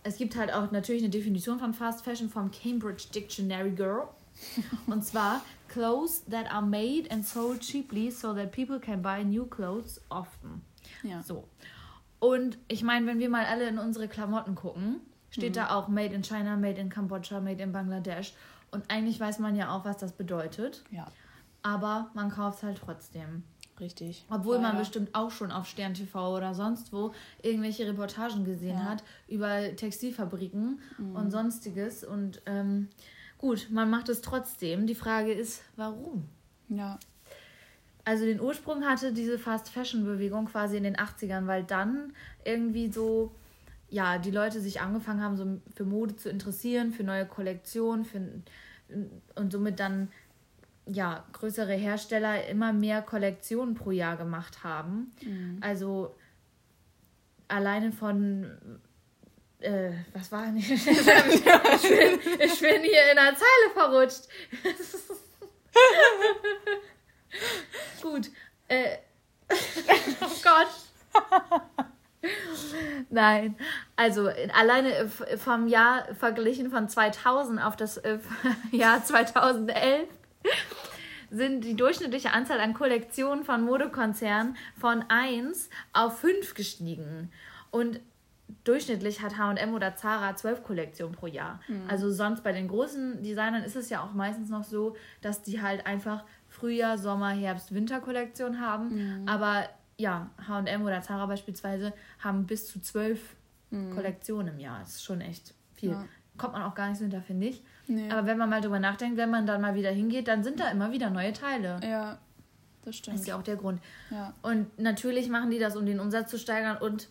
es gibt halt auch natürlich eine Definition von Fast Fashion vom Cambridge Dictionary Girl. <laughs> Und zwar clothes that are made and sold cheaply so that people can buy new clothes often. Ja. So. Und ich meine, wenn wir mal alle in unsere Klamotten gucken, steht mhm. da auch Made in China, Made in Kambodscha, Made in Bangladesch. Und eigentlich weiß man ja auch, was das bedeutet. Ja. Aber man kauft es halt trotzdem. Richtig. Obwohl ja, man bestimmt auch schon auf Stern TV oder sonst wo irgendwelche Reportagen gesehen ja. hat über Textilfabriken mhm. und sonstiges. Und ähm, gut, man macht es trotzdem. Die Frage ist, warum? Ja. Also den Ursprung hatte diese Fast Fashion Bewegung quasi in den 80ern, weil dann irgendwie so ja, die Leute sich angefangen haben, so für Mode zu interessieren, für neue Kollektionen, für, und somit dann ja, größere Hersteller immer mehr Kollektionen pro Jahr gemacht haben. Mhm. Also alleine von äh, was war denn? <laughs> ich, bin, ich bin hier in der Zeile verrutscht. <laughs> Gut. Äh, <laughs> oh Gott. Nein, also alleine vom Jahr verglichen von 2000 auf das äh, Jahr 2011 sind die durchschnittliche Anzahl an Kollektionen von Modekonzernen von 1 auf 5 gestiegen. Und durchschnittlich hat H&M oder Zara 12 Kollektionen pro Jahr. Mhm. Also sonst bei den großen Designern ist es ja auch meistens noch so, dass die halt einfach Frühjahr, Sommer, Herbst, Winter-Kollektion haben. Mhm. Aber ja, H&M oder Zara beispielsweise haben bis zu zwölf mhm. Kollektionen im Jahr. Das ist schon echt viel. Ja. Kommt man auch gar nicht so hinter, finde ich. Nee. Aber wenn man mal drüber nachdenkt, wenn man dann mal wieder hingeht, dann sind da immer wieder neue Teile. Ja, das stimmt. Das ist ja auch der Grund. Ja. Und natürlich machen die das, um den Umsatz zu steigern und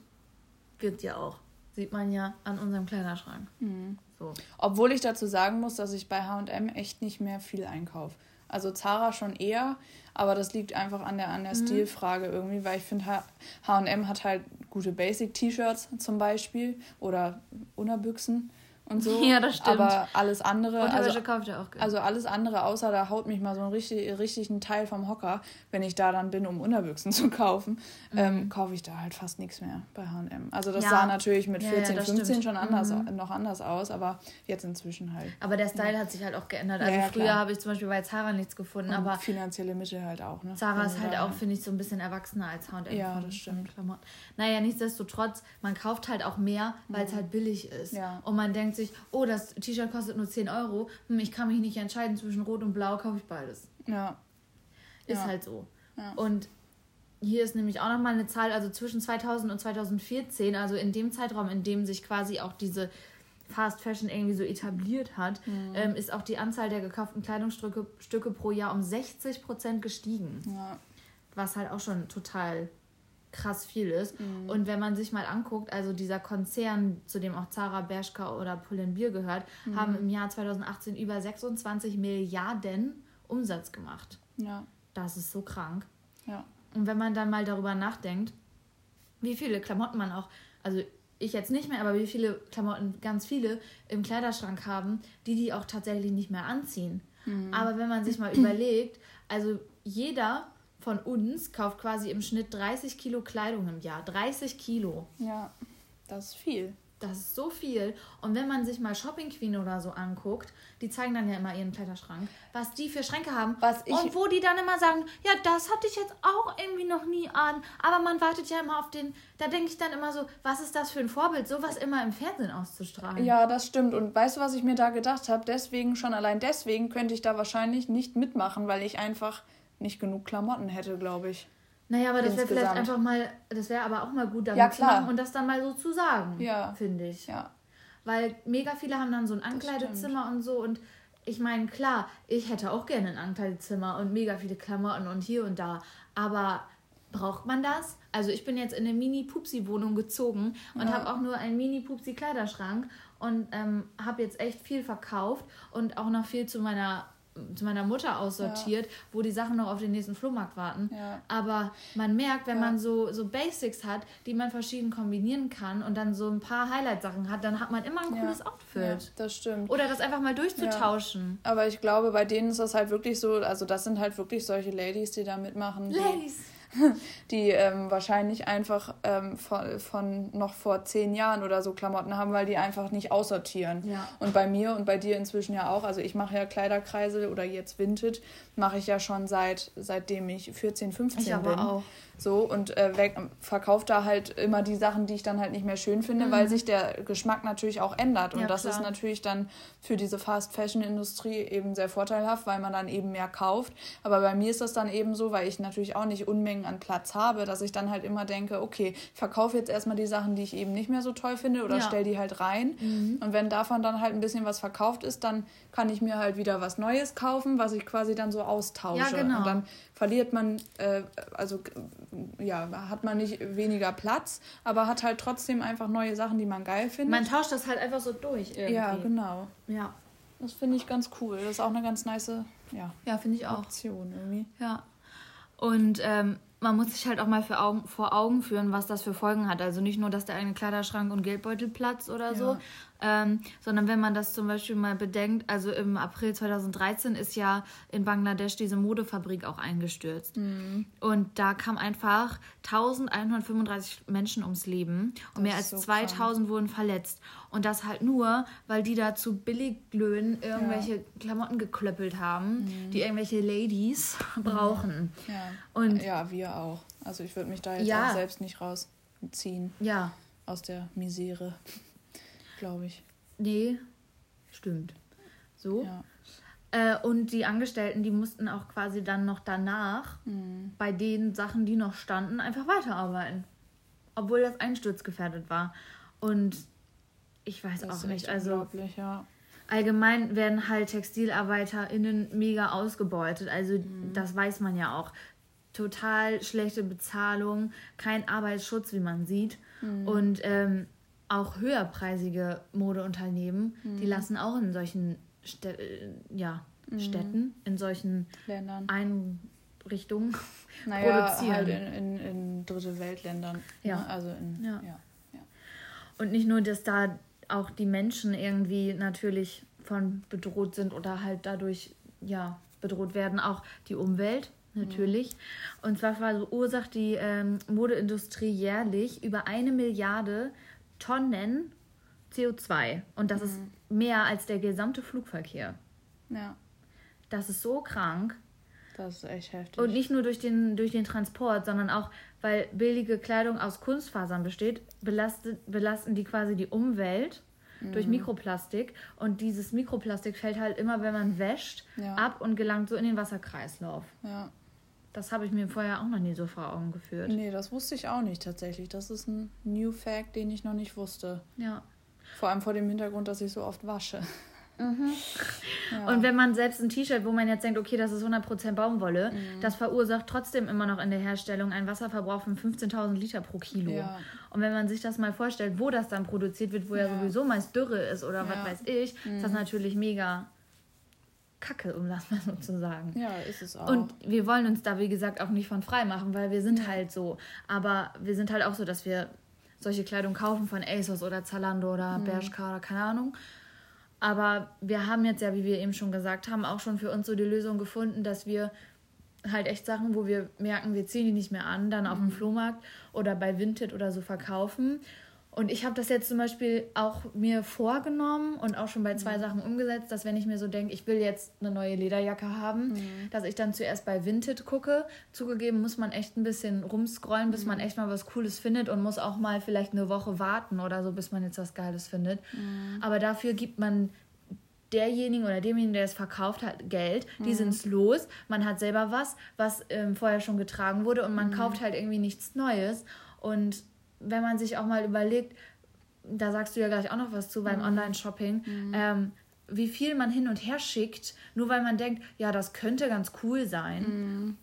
wird ja auch. Sieht man ja an unserem Kleiderschrank. Mhm. So. Obwohl ich dazu sagen muss, dass ich bei HM echt nicht mehr viel einkaufe. Also Zara schon eher, aber das liegt einfach an der, an der mhm. Stilfrage irgendwie, weil ich finde, HM hat halt gute Basic-T-Shirts zum Beispiel oder Unterbüchsen und so. Ja, das stimmt. Aber alles andere. Also, kauft er auch gerne. also alles andere, außer da haut mich mal so ein richtig, richtig ein Teil vom Hocker, wenn ich da dann bin, um Unterbüchsen <laughs> zu kaufen, mhm. ähm, kaufe ich da halt fast nichts mehr bei HM. Also das ja. sah natürlich mit 14, ja, 15 stimmt. schon anders, mhm. noch anders aus, aber jetzt inzwischen halt. Aber der Style hat sich halt auch geändert. Also früher habe ich zum Beispiel bei Zara nichts gefunden, und aber. Finanzielle Mittel halt auch, ne? Zara ist halt auch, finde ich, so ein bisschen erwachsener als HM. Ja, das stimmt. Klamotten. Naja, nichtsdestotrotz, man kauft halt auch mehr, weil es mhm. halt billig ist. Ja. Und man denkt sich, oh, das T-Shirt kostet nur 10 Euro. Hm, ich kann mich nicht entscheiden zwischen Rot und Blau, kaufe ich beides. Ja. Ist ja. halt so. Ja. Und hier ist nämlich auch nochmal eine Zahl, also zwischen 2000 und 2014, also in dem Zeitraum, in dem sich quasi auch diese Fast Fashion irgendwie so etabliert hat, mhm. ähm, ist auch die Anzahl der gekauften Kleidungsstücke Stücke pro Jahr um 60 Prozent gestiegen. Ja. Was halt auch schon total krass viel ist. Mhm. Und wenn man sich mal anguckt, also dieser Konzern, zu dem auch Zara, Bershka oder Pull&Bear gehört, mhm. haben im Jahr 2018 über 26 Milliarden Umsatz gemacht. Ja. Das ist so krank. Ja. Und wenn man dann mal darüber nachdenkt, wie viele Klamotten man auch, also ich jetzt nicht mehr, aber wie viele Klamotten ganz viele im Kleiderschrank haben, die die auch tatsächlich nicht mehr anziehen. Mhm. Aber wenn man sich mal überlegt, also jeder von uns kauft quasi im Schnitt 30 Kilo Kleidung im Jahr. 30 Kilo. Ja, das ist viel. Das ist so viel. Und wenn man sich mal Shopping Queen oder so anguckt, die zeigen dann ja immer ihren Kleiderschrank, was die für Schränke haben. Was ich und wo die dann immer sagen, ja, das hatte ich jetzt auch irgendwie noch nie an. Aber man wartet ja immer auf den. Da denke ich dann immer so, was ist das für ein Vorbild, sowas immer im Fernsehen auszustrahlen. Ja, das stimmt. Und weißt du, was ich mir da gedacht habe? Deswegen, schon allein deswegen könnte ich da wahrscheinlich nicht mitmachen, weil ich einfach nicht genug Klamotten hätte, glaube ich. Naja, aber das wäre vielleicht einfach mal, das wäre aber auch mal gut, damit ja, zu machen und das dann mal so zu sagen, ja. finde ich. Ja. Weil mega viele haben dann so ein Ankleidezimmer und so und ich meine, klar, ich hätte auch gerne ein Ankleidezimmer und mega viele Klamotten und hier und da, aber braucht man das? Also ich bin jetzt in eine Mini-Pupsi-Wohnung gezogen und ja. habe auch nur einen Mini-Pupsi-Kleiderschrank und ähm, habe jetzt echt viel verkauft und auch noch viel zu meiner zu meiner Mutter aussortiert, ja. wo die Sachen noch auf den nächsten Flohmarkt warten. Ja. Aber man merkt, wenn ja. man so, so Basics hat, die man verschieden kombinieren kann und dann so ein paar Highlight-Sachen hat, dann hat man immer ein cooles Outfit. das stimmt. Oder das einfach mal durchzutauschen. Aber ich glaube, bei denen ist das halt wirklich so, also das sind halt wirklich solche Ladies, die da mitmachen. Ladies! <laughs> die ähm, wahrscheinlich einfach ähm, von, von, noch vor zehn Jahren oder so Klamotten haben, weil die einfach nicht aussortieren. Ja. Und bei mir und bei dir inzwischen ja auch. Also ich mache ja Kleiderkreise oder jetzt Vintage, mache ich ja schon seit seitdem ich 14, 15 ich bin. Auch. So und äh, verkauft da halt immer die Sachen, die ich dann halt nicht mehr schön finde, mhm. weil sich der Geschmack natürlich auch ändert. Und ja, das klar. ist natürlich dann für diese Fast-Fashion-Industrie eben sehr vorteilhaft, weil man dann eben mehr kauft. Aber bei mir ist das dann eben so, weil ich natürlich auch nicht Unmengen an Platz habe, dass ich dann halt immer denke, okay, ich verkaufe jetzt erstmal die Sachen, die ich eben nicht mehr so toll finde oder ja. stell die halt rein. Mhm. Und wenn davon dann halt ein bisschen was verkauft ist, dann kann ich mir halt wieder was Neues kaufen, was ich quasi dann so austausche. Ja, genau. Und dann verliert man, äh, also ja, hat man nicht weniger Platz, aber hat halt trotzdem einfach neue Sachen, die man geil findet. Man tauscht das halt einfach so durch irgendwie. Ja, genau. Ja. Das finde ich ganz cool. Das ist auch eine ganz nice, ja. Ja, finde ich auch. Option irgendwie. Ja. Und ähm, man muss sich halt auch mal für Augen, vor Augen führen, was das für Folgen hat. Also nicht nur, dass der eigene Kleiderschrank und Geldbeutel platzt oder ja. so, ähm, sondern wenn man das zum Beispiel mal bedenkt, also im April 2013 ist ja in Bangladesch diese Modefabrik auch eingestürzt. Mhm. Und da kam einfach 1135 Menschen ums Leben und das mehr als so 2000 krank. wurden verletzt. Und das halt nur, weil die da zu Billiglöhnen irgendwelche ja. Klamotten geklöppelt haben, mhm. die irgendwelche Ladies brauchen. Ja. Und ja, wir auch. Also ich würde mich da jetzt ja. auch selbst nicht rausziehen. Ja. Aus der Misere glaube ich. Nee, stimmt. So. Ja. Äh, und die Angestellten, die mussten auch quasi dann noch danach mhm. bei den Sachen, die noch standen, einfach weiterarbeiten. Obwohl das einsturzgefährdet war. Und ich weiß das auch nicht. Also ja. allgemein werden halt TextilarbeiterInnen mega ausgebeutet. Also mhm. das weiß man ja auch. Total schlechte Bezahlung, kein Arbeitsschutz, wie man sieht. Mhm. Und ähm, auch höherpreisige Modeunternehmen, mhm. die lassen auch in solchen Stä äh, ja, mhm. Städten, in solchen Ländern. Einrichtungen <laughs> naja, produzieren. Halt in, in, in dritte Weltländern. Ne? Ja. Ne? Also in, ja. Ja, ja. Und nicht nur, dass da auch die Menschen irgendwie natürlich von bedroht sind oder halt dadurch ja bedroht werden, auch die Umwelt natürlich. Mhm. Und zwar verursacht die ähm, Modeindustrie jährlich über eine Milliarde Tonnen CO2. Und das mhm. ist mehr als der gesamte Flugverkehr. Ja. Das ist so krank. Das ist echt heftig. Und nicht nur durch den, durch den Transport, sondern auch, weil billige Kleidung aus Kunstfasern besteht, belastet, belasten die quasi die Umwelt mhm. durch Mikroplastik. Und dieses Mikroplastik fällt halt immer, wenn man wäscht, ja. ab und gelangt so in den Wasserkreislauf. Ja. Das habe ich mir vorher auch noch nie so vor Augen geführt. Nee, das wusste ich auch nicht tatsächlich. Das ist ein New Fact, den ich noch nicht wusste. Ja. Vor allem vor dem Hintergrund, dass ich so oft wasche. Mhm. <laughs> Ja. Und wenn man selbst ein T-Shirt, wo man jetzt denkt, okay, das ist 100% Baumwolle, mhm. das verursacht trotzdem immer noch in der Herstellung einen Wasserverbrauch von 15.000 Liter pro Kilo. Ja. Und wenn man sich das mal vorstellt, wo das dann produziert wird, wo ja, ja sowieso meist Dürre ist oder was weiß ich, mhm. ist das mhm. natürlich mega Kacke, um das mal so zu sagen. Ja, ist es auch. Und wir wollen uns da, wie gesagt, auch nicht von frei machen, weil wir sind halt so. Aber wir sind halt auch so, dass wir solche Kleidung kaufen von ASOS oder Zalando oder mhm. Bershka oder keine Ahnung. Aber wir haben jetzt ja, wie wir eben schon gesagt haben, auch schon für uns so die Lösung gefunden, dass wir halt echt Sachen, wo wir merken, wir ziehen die nicht mehr an, dann auf dem mhm. Flohmarkt oder bei Vinted oder so verkaufen und ich habe das jetzt zum Beispiel auch mir vorgenommen und auch schon bei zwei mhm. Sachen umgesetzt, dass wenn ich mir so denke, ich will jetzt eine neue Lederjacke haben, mhm. dass ich dann zuerst bei Vinted gucke. Zugegeben muss man echt ein bisschen rumscrollen, bis mhm. man echt mal was Cooles findet und muss auch mal vielleicht eine Woche warten oder so, bis man jetzt was Geiles findet. Mhm. Aber dafür gibt man derjenigen oder demjenigen, der es verkauft hat, Geld. Die mhm. sind es los. Man hat selber was, was ähm, vorher schon getragen wurde und man mhm. kauft halt irgendwie nichts Neues. Und wenn man sich auch mal überlegt, da sagst du ja gleich auch noch was zu beim mhm. Online-Shopping, mhm. ähm, wie viel man hin und her schickt, nur weil man denkt, ja, das könnte ganz cool sein. Mhm.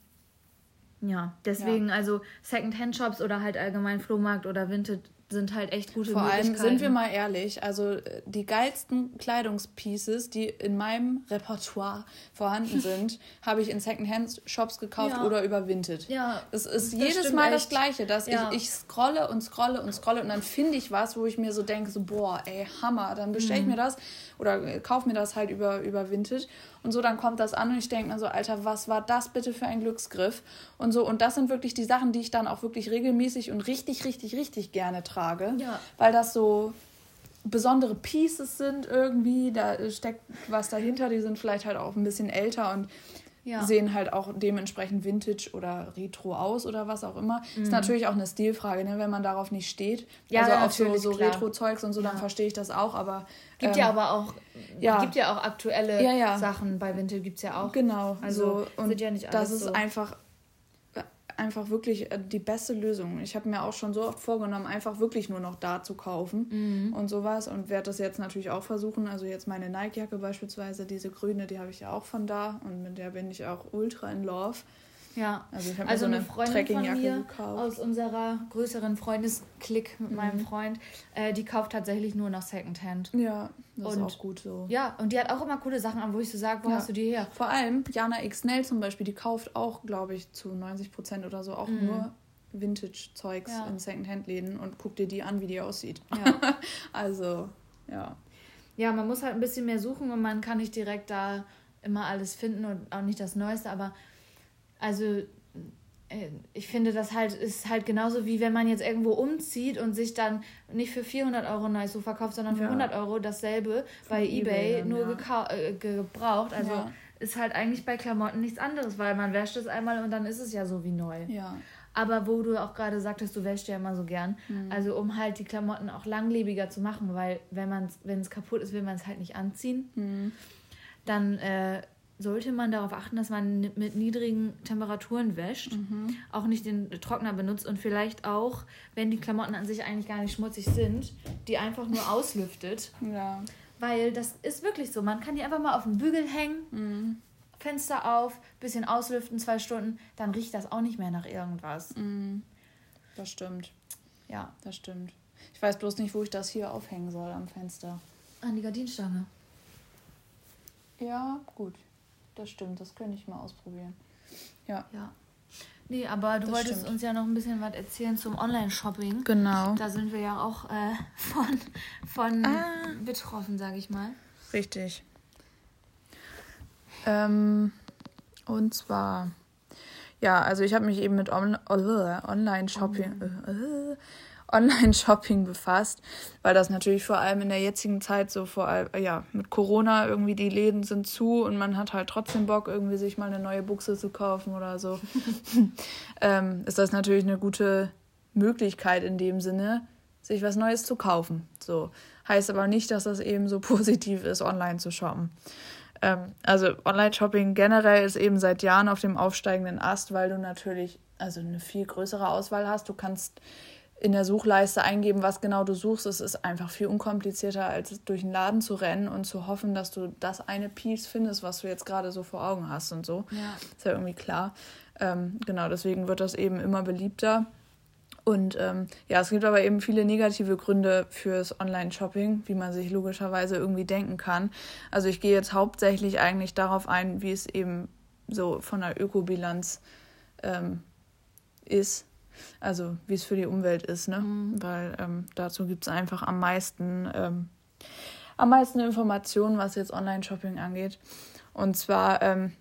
Ja, deswegen, ja. also Second-Hand-Shops oder halt allgemein Flohmarkt oder Vinted sind halt echt gute Vor allem sind wir mal ehrlich, also äh, die geilsten Kleidungspieces, die in meinem Repertoire vorhanden <laughs> sind, habe ich in Secondhand-Shops gekauft ja. oder über Vinted. Ja, es ist jedes Mal echt. das Gleiche, dass ja. ich, ich scrolle und scrolle und scrolle und dann finde ich was, wo ich mir so denke, so boah, ey, Hammer, dann bestelle ich mhm. mir das oder kaufe mir das halt über, über Vinted und so, dann kommt das an und ich denke mir so, Alter, was war das bitte für ein Glücksgriff? Und so, und das sind wirklich die Sachen, die ich dann auch wirklich regelmäßig und richtig, richtig, richtig gerne trage. Ja. Weil das so besondere Pieces sind irgendwie, da steckt was dahinter, die sind vielleicht halt auch ein bisschen älter und ja. sehen halt auch dementsprechend Vintage oder Retro aus oder was auch immer. Mhm. Ist natürlich auch eine Stilfrage, ne? wenn man darauf nicht steht. Ja, also auf so, so Retro-Zeugs und so, ja. dann verstehe ich das auch, aber. Gibt ähm, ja aber auch, ja. gibt ja auch aktuelle Sachen bei Vintage, gibt es ja auch. Genau, also so, und ja das ist so. einfach einfach wirklich äh, die beste Lösung. Ich habe mir auch schon so oft vorgenommen, einfach wirklich nur noch da zu kaufen mhm. und sowas und werde das jetzt natürlich auch versuchen. Also jetzt meine Nike-Jacke beispielsweise, diese grüne, die habe ich ja auch von da und mit der bin ich auch ultra in love. Ja, also ich habe also so eine, eine Freundin von mir gekauft. aus unserer größeren Freundesklick mit mhm. meinem Freund, äh, die kauft tatsächlich nur noch Secondhand. Ja, das und, ist auch gut so. Ja, und die hat auch immer coole Sachen an, wo ich so sage, wo ja. hast du die her? Vor allem Jana X Nell zum Beispiel, die kauft auch, glaube ich, zu 90 Prozent oder so auch mhm. nur Vintage-Zeugs ja. in Secondhand-Läden und guck dir die an, wie die aussieht. Ja. <laughs> also Ja. Ja, man muss halt ein bisschen mehr suchen und man kann nicht direkt da immer alles finden und auch nicht das Neueste, aber also äh, ich finde, das halt ist halt genauso wie wenn man jetzt irgendwo umzieht und sich dann nicht für 400 Euro ein neues Sofa kauft, sondern für ja. 100 Euro dasselbe Von bei eBay, eBay nur ja. äh, gebraucht. Also ja. ist halt eigentlich bei Klamotten nichts anderes, weil man wäscht es einmal und dann ist es ja so wie neu. Ja. Aber wo du auch gerade sagtest, du wäschst ja immer so gern. Mhm. Also um halt die Klamotten auch langlebiger zu machen, weil wenn man wenn es kaputt ist, will man es halt nicht anziehen. Mhm. Dann äh, sollte man darauf achten, dass man mit niedrigen Temperaturen wäscht, mhm. auch nicht den Trockner benutzt und vielleicht auch, wenn die Klamotten an sich eigentlich gar nicht schmutzig sind, die einfach nur <laughs> auslüftet. Ja. Weil das ist wirklich so. Man kann die einfach mal auf den Bügel hängen, mhm. Fenster auf, bisschen auslüften, zwei Stunden, dann riecht das auch nicht mehr nach irgendwas. Mhm. Das stimmt. Ja. Das stimmt. Ich weiß bloß nicht, wo ich das hier aufhängen soll am Fenster. An die Gardinenstange. Ja, gut. Das stimmt, das könnte ich mal ausprobieren. Ja. Ja. Nee, aber du das wolltest stimmt. uns ja noch ein bisschen was erzählen zum Online-Shopping. Genau. Da sind wir ja auch äh, <laughs> von, von ah. betroffen, sage ich mal. Richtig. Ähm, und zwar, ja, also ich habe mich eben mit On Online-Shopping, oh. äh, Online-Shopping befasst, weil das natürlich vor allem in der jetzigen Zeit so vor allem, ja, mit Corona irgendwie die Läden sind zu und man hat halt trotzdem Bock, irgendwie sich mal eine neue Buchse zu kaufen oder so, <laughs> ähm, ist das natürlich eine gute Möglichkeit in dem Sinne, sich was Neues zu kaufen. So. Heißt aber nicht, dass das eben so <laughs> positiv ist, online zu shoppen. Ähm, also Online-Shopping generell ist eben seit Jahren auf dem aufsteigenden Ast, weil du natürlich also eine viel größere Auswahl hast. Du kannst in der Suchleiste eingeben, was genau du suchst. Es ist einfach viel unkomplizierter, als durch den Laden zu rennen und zu hoffen, dass du das eine Piece findest, was du jetzt gerade so vor Augen hast und so. Ja. Ist ja irgendwie klar. Ähm, genau, deswegen wird das eben immer beliebter. Und ähm, ja, es gibt aber eben viele negative Gründe fürs Online-Shopping, wie man sich logischerweise irgendwie denken kann. Also ich gehe jetzt hauptsächlich eigentlich darauf ein, wie es eben so von der Ökobilanz ähm, ist also wie es für die Umwelt ist, ne? Mhm. Weil ähm, dazu gibt es einfach am meisten, ähm, am meisten Informationen, was jetzt Online-Shopping angeht. Und zwar ähm,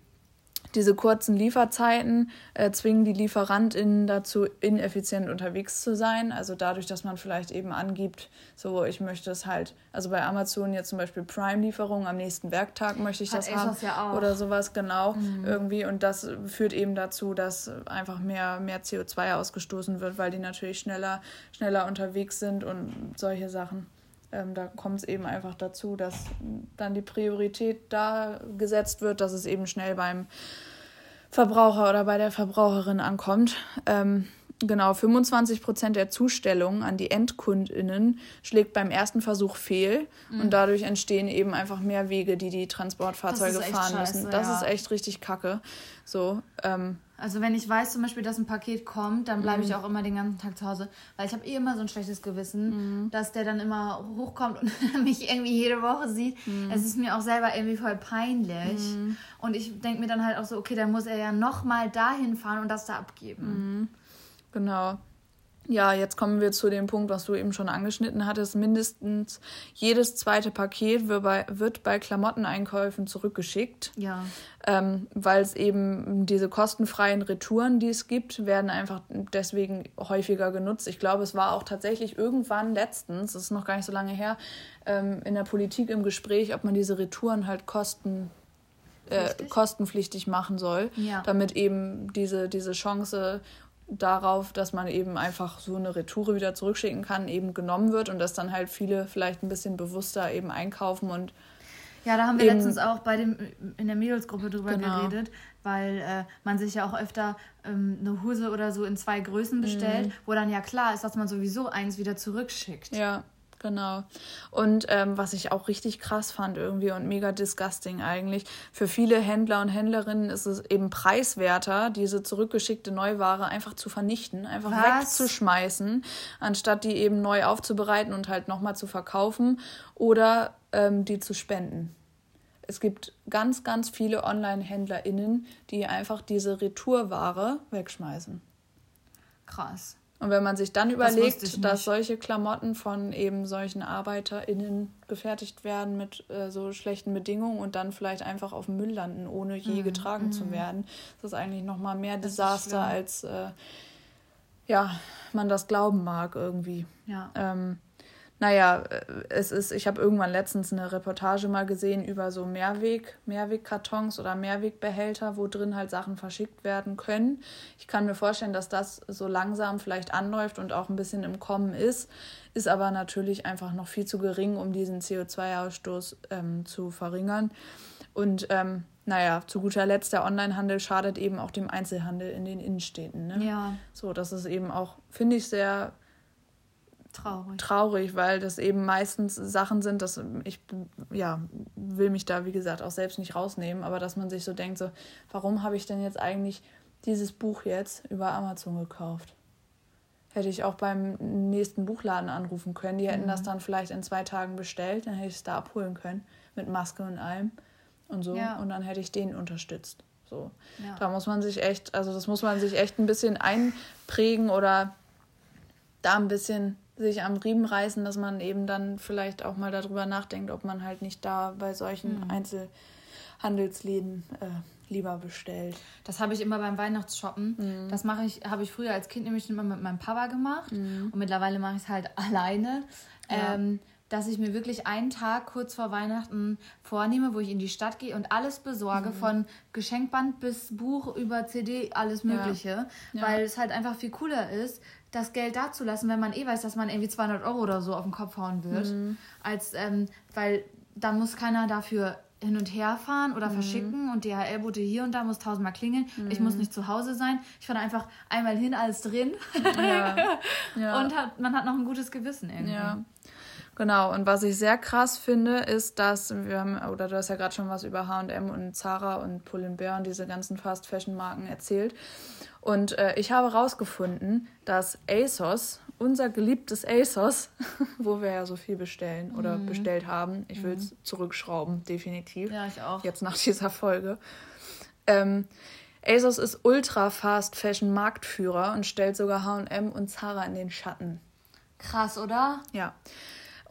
diese kurzen Lieferzeiten äh, zwingen die LieferantInnen dazu, ineffizient unterwegs zu sein. Also dadurch, dass man vielleicht eben angibt, so ich möchte es halt, also bei Amazon jetzt zum Beispiel Prime-Lieferung, am nächsten Werktag möchte ich Hat das haben ja oder sowas, genau, mhm. irgendwie. Und das führt eben dazu, dass einfach mehr, mehr CO2 ausgestoßen wird, weil die natürlich schneller, schneller unterwegs sind und solche Sachen. Ähm, da kommt es eben einfach dazu, dass dann die Priorität da gesetzt wird, dass es eben schnell beim Verbraucher oder bei der Verbraucherin ankommt. Ähm, genau, 25 Prozent der Zustellungen an die EndkundInnen schlägt beim ersten Versuch fehl mhm. und dadurch entstehen eben einfach mehr Wege, die die Transportfahrzeuge fahren scheiße, müssen. Das ja. ist echt richtig kacke. So, ähm, also wenn ich weiß zum Beispiel, dass ein Paket kommt, dann bleibe mhm. ich auch immer den ganzen Tag zu Hause, weil ich habe eh immer so ein schlechtes Gewissen, mhm. dass der dann immer hochkommt und <laughs> mich irgendwie jede Woche sieht. Mhm. Es ist mir auch selber irgendwie voll peinlich. Mhm. Und ich denke mir dann halt auch so, okay, dann muss er ja nochmal dahin fahren und das da abgeben. Mhm. Genau. Ja, jetzt kommen wir zu dem Punkt, was du eben schon angeschnitten hattest. Mindestens jedes zweite Paket wird bei, wird bei Klamotteneinkäufen zurückgeschickt. Ja. Ähm, Weil es eben diese kostenfreien Retouren, die es gibt, werden einfach deswegen häufiger genutzt. Ich glaube, es war auch tatsächlich irgendwann letztens, das ist noch gar nicht so lange her, ähm, in der Politik im Gespräch, ob man diese Retouren halt kosten äh, kostenpflichtig machen soll, ja. damit eben diese, diese Chance darauf, dass man eben einfach so eine Retoure wieder zurückschicken kann, eben genommen wird und dass dann halt viele vielleicht ein bisschen bewusster eben einkaufen und ja, da haben wir letztens auch bei dem in der Mädelsgruppe drüber genau. geredet, weil äh, man sich ja auch öfter ähm, eine Hose oder so in zwei Größen bestellt, mhm. wo dann ja klar ist, dass man sowieso eins wieder zurückschickt. Ja. Genau. Und ähm, was ich auch richtig krass fand irgendwie und mega disgusting eigentlich, für viele Händler und Händlerinnen ist es eben preiswerter, diese zurückgeschickte Neuware einfach zu vernichten, einfach was? wegzuschmeißen, anstatt die eben neu aufzubereiten und halt nochmal zu verkaufen oder ähm, die zu spenden. Es gibt ganz, ganz viele Online-HändlerInnen, die einfach diese Retourware wegschmeißen. Krass. Und wenn man sich dann überlegt, das dass solche Klamotten von eben solchen ArbeiterInnen gefertigt werden mit äh, so schlechten Bedingungen und dann vielleicht einfach auf dem Müll landen, ohne je mhm. getragen mhm. zu werden, das ist eigentlich nochmal mehr das Desaster, als äh, ja, man das glauben mag irgendwie. Ja. Ähm, naja, äh, es ist, ich habe irgendwann letztens eine Reportage mal gesehen über so Mehrweg, Mehrwegkartons oder Mehrwegbehälter, wo drin halt Sachen verschickt werden können. Ich kann mir vorstellen, dass das so langsam vielleicht anläuft und auch ein bisschen im Kommen ist, ist aber natürlich einfach noch viel zu gering, um diesen CO2-Ausstoß ähm, zu verringern. Und ähm, naja, zu guter Letzt, der Onlinehandel schadet eben auch dem Einzelhandel in den Innenstädten. Ne? Ja. So, das ist eben auch, finde ich, sehr traurig. traurig, weil das eben meistens Sachen sind, dass ich ja will mich da wie gesagt auch selbst nicht rausnehmen, aber dass man sich so denkt, so warum habe ich denn jetzt eigentlich dieses Buch jetzt über Amazon gekauft? Hätte ich auch beim nächsten Buchladen anrufen können. Die hätten mhm. das dann vielleicht in zwei Tagen bestellt, dann hätte ich es da abholen können mit Maske und allem und so ja. und dann hätte ich den unterstützt. So, ja. da muss man sich echt, also das muss man sich echt ein bisschen einprägen oder da ein bisschen sich am Riemen reißen, dass man eben dann vielleicht auch mal darüber nachdenkt, ob man halt nicht da bei solchen mhm. Einzelhandelsläden äh, lieber bestellt. Das habe ich immer beim Weihnachtsshoppen. Mhm. Das mache ich, habe ich früher als Kind nämlich immer mit meinem Papa gemacht mhm. und mittlerweile mache ich es halt <laughs> alleine. Ja. Ähm, dass ich mir wirklich einen Tag kurz vor Weihnachten vornehme, wo ich in die Stadt gehe und alles besorge, mhm. von Geschenkband bis Buch über CD, alles Mögliche, ja. Ja. weil es halt einfach viel cooler ist, das Geld da zu lassen, wenn man eh weiß, dass man irgendwie 200 Euro oder so auf den Kopf hauen wird, mhm. als ähm, weil dann muss keiner dafür hin und her fahren oder mhm. verschicken und DHL-Bote hier und da muss tausendmal klingeln. Mhm. Ich muss nicht zu Hause sein. Ich fahre einfach einmal hin, alles drin. Ja. <laughs> ja. Und hat, man hat noch ein gutes Gewissen irgendwie. Ja. Genau, und was ich sehr krass finde, ist, dass wir haben, oder du hast ja gerade schon was über HM und Zara und Pull&Bear und diese ganzen Fast-Fashion-Marken erzählt. Und äh, ich habe herausgefunden, dass ASOS, unser geliebtes ASOS, <laughs> wo wir ja so viel bestellen oder mhm. bestellt haben, ich will es mhm. zurückschrauben, definitiv. Ja, ich auch. Jetzt nach <laughs> dieser Folge. Ähm, ASOS ist ultra Fast Fashion Marktführer und stellt sogar HM und Zara in den Schatten. Krass, oder? Ja.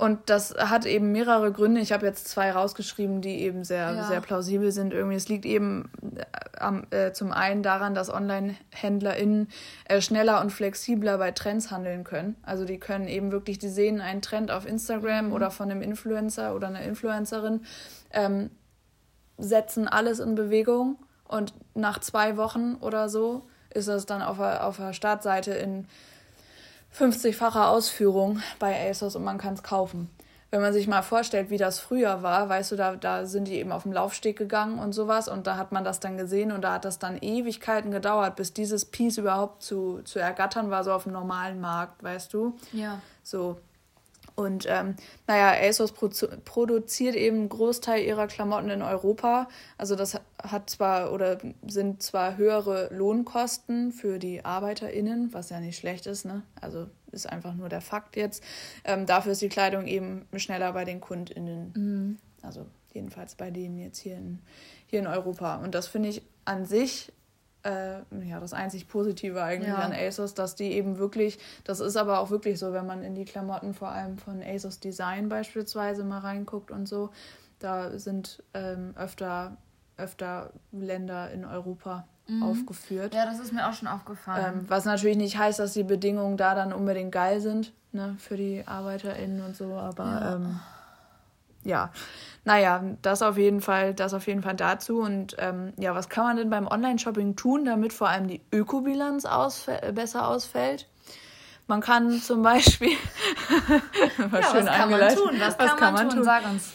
Und das hat eben mehrere Gründe. Ich habe jetzt zwei rausgeschrieben, die eben sehr, ja. sehr plausibel sind. Irgendwie, es liegt eben äh, äh, zum einen daran, dass Online-HändlerInnen äh, schneller und flexibler bei Trends handeln können. Also die können eben wirklich, die sehen einen Trend auf Instagram mhm. oder von einem Influencer oder einer Influencerin, ähm, setzen alles in Bewegung und nach zwei Wochen oder so ist das dann auf der, auf der Startseite in 50-fache Ausführung bei ASOS und man kann es kaufen. Wenn man sich mal vorstellt, wie das früher war, weißt du, da, da sind die eben auf dem Laufsteg gegangen und sowas und da hat man das dann gesehen und da hat das dann Ewigkeiten gedauert, bis dieses Piece überhaupt zu, zu ergattern war, so auf dem normalen Markt, weißt du? Ja. So, und ähm, naja, ASOS produziert eben einen Großteil ihrer Klamotten in Europa. Also das hat zwar oder sind zwar höhere Lohnkosten für die ArbeiterInnen, was ja nicht schlecht ist, ne? Also ist einfach nur der Fakt jetzt. Ähm, dafür ist die Kleidung eben schneller bei den KundInnen. Mhm. Also jedenfalls bei denen jetzt hier in, hier in Europa. Und das finde ich an sich äh, ja, das einzig Positive eigentlich ja. an ASOS, dass die eben wirklich, das ist aber auch wirklich so, wenn man in die Klamotten vor allem von ASOS Design beispielsweise mal reinguckt und so, da sind ähm, öfter, öfter Länder in Europa mhm. aufgeführt. Ja, das ist mir auch schon aufgefallen. Ähm, was natürlich nicht heißt, dass die Bedingungen da dann unbedingt geil sind, ne, für die ArbeiterInnen und so, aber ja. Ähm, ja, naja, das auf jeden Fall, das auf jeden Fall dazu. Und ähm, ja, was kann man denn beim Online-Shopping tun, damit vor allem die Ökobilanz ausfä besser ausfällt? Man kann zum Beispiel. <laughs> was ja, schön was kann man tun? Was, was kann, kann, man, tun? tun? Sag uns.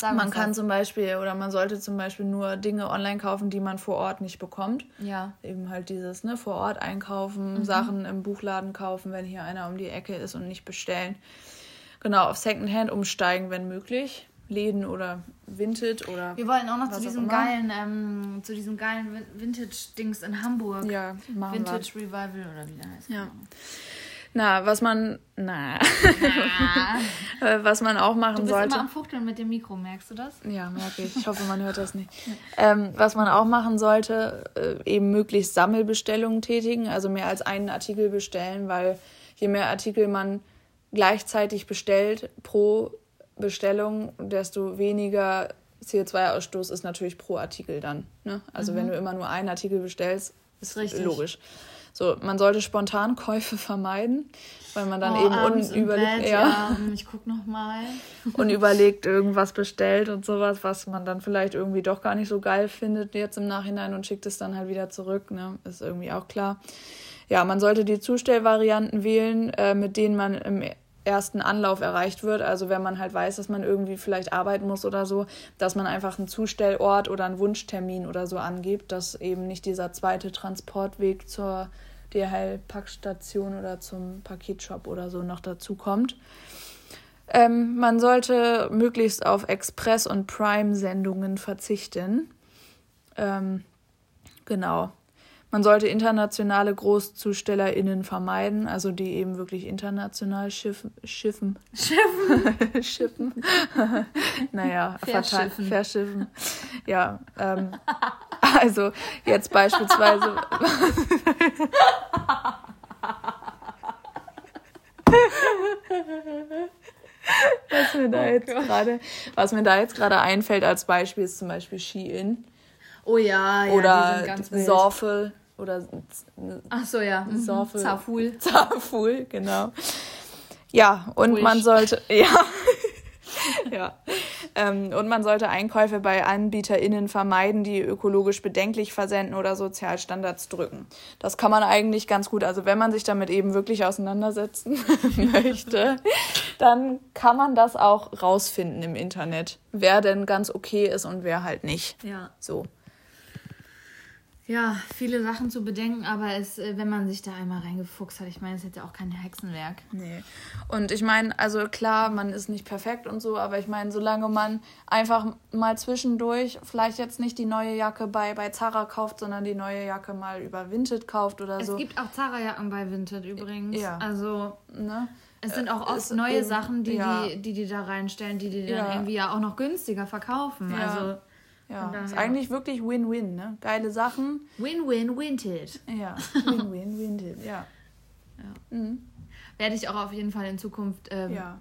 Sag man uns kann das. zum Beispiel oder man sollte zum Beispiel nur Dinge online kaufen, die man vor Ort nicht bekommt. Ja. Eben halt dieses, ne, vor Ort einkaufen, mhm. Sachen im Buchladen kaufen, wenn hier einer um die Ecke ist und nicht bestellen. Genau, auf Secondhand umsteigen, wenn möglich. Läden oder Vinted oder. Wir wollen auch noch zu diesem geilen, ähm, zu diesem geilen Vintage-Dings in Hamburg. Ja, machen Vintage wir. Revival oder wie der heißt. Ja. Na, was man. Na. na. <laughs> was man auch machen sollte. Du bist sollte. immer am Fuchteln mit dem Mikro, merkst du das? Ja, merke ich. Ich hoffe, man hört das nicht. ähm, was man auch machen sollte, äh, eben möglichst Sammelbestellungen tätigen, also mehr als einen Artikel bestellen, weil je mehr Artikel man gleichzeitig bestellt pro Bestellung, desto weniger CO2-Ausstoß ist natürlich pro Artikel dann. Ne? Also mhm. wenn du immer nur einen Artikel bestellst, ist Richtig. logisch. So, man sollte Spontankäufe vermeiden, weil man dann oh, eben unüberlegt, ja, ja, ich guck noch mal. <laughs> unüberlegt irgendwas bestellt und sowas, was man dann vielleicht irgendwie doch gar nicht so geil findet jetzt im Nachhinein und schickt es dann halt wieder zurück, ne? Ist irgendwie auch klar. Ja, man sollte die Zustellvarianten wählen, äh, mit denen man im ersten Anlauf erreicht wird. Also wenn man halt weiß, dass man irgendwie vielleicht arbeiten muss oder so, dass man einfach einen Zustellort oder einen Wunschtermin oder so angibt, dass eben nicht dieser zweite Transportweg zur DHL-Packstation oder zum Paketshop oder so noch dazu kommt. Ähm, man sollte möglichst auf Express- und Prime-Sendungen verzichten. Ähm, genau. Man sollte internationale GroßzustellerInnen vermeiden, also die eben wirklich international schiffen. Schiffen. <laughs> Schiffen. schiffen. <laughs> naja, verschiffen. Verschiffen. Ja, ähm, also jetzt beispielsweise. <laughs> was mir da oh jetzt gerade, was mir da jetzt gerade einfällt als Beispiel ist zum Beispiel Shein. Oh ja, ja oder Sorfel oder Ach so, ja. Mhm. Zaful. Zaful, <laughs> genau. Ja, und Ruhig. man sollte, <laughs> ja. ja. Ähm, und man sollte Einkäufe bei AnbieterInnen vermeiden, die ökologisch bedenklich versenden oder Sozialstandards drücken. Das kann man eigentlich ganz gut. Also wenn man sich damit eben wirklich auseinandersetzen <laughs> möchte, dann kann man das auch rausfinden im Internet, wer denn ganz okay ist und wer halt nicht. Ja. So ja, viele Sachen zu bedenken, aber es, äh, wenn man sich da einmal reingefuchst hat, ich meine, es ist ja auch kein Hexenwerk. Nee. Und ich meine, also klar, man ist nicht perfekt und so, aber ich meine, solange man einfach mal zwischendurch vielleicht jetzt nicht die neue Jacke bei, bei Zara kauft, sondern die neue Jacke mal über Vinted kauft oder es so. Es gibt auch Zara-Jacken bei Vinted übrigens. Ja. Also, ne? Es sind auch oft neue eben, Sachen, die, ja. die, die die da reinstellen, die die dann ja. irgendwie ja auch noch günstiger verkaufen. Ja. Also ja, ist eigentlich wirklich Win-Win, ne? Geile Sachen. Win-Win-Winted. Ja, <laughs> Win-Win-Winted, ja. ja. Mhm. Werde ich auch auf jeden Fall in Zukunft ähm, ja.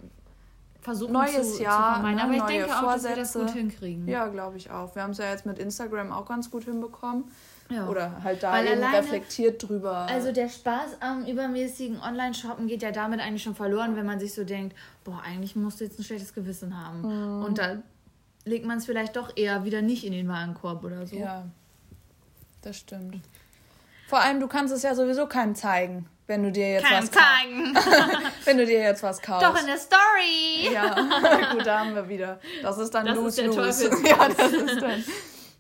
versuchen Neues zu, Jahr, zu vermeiden. Ne? Aber ich denke auch, dass wir das gut hinkriegen. Ja, glaube ich auch. Wir haben es ja jetzt mit Instagram auch ganz gut hinbekommen. Ja. Oder halt da Weil eben alleine, reflektiert drüber. Also der Spaß am übermäßigen Online-Shoppen geht ja damit eigentlich schon verloren, wenn man sich so denkt, boah, eigentlich musst du jetzt ein schlechtes Gewissen haben. Mhm. Und da legt man es vielleicht doch eher wieder nicht in den Warenkorb oder so. Ja, das stimmt. Vor allem, du kannst es ja sowieso keinem zeigen, wenn du dir jetzt Kein was zeigen. <laughs> wenn du dir jetzt was kaufst. Doch in der Story. Ja, <laughs> gut, da haben wir wieder. Das ist dann lose lose. <laughs> Ja, das ist dann.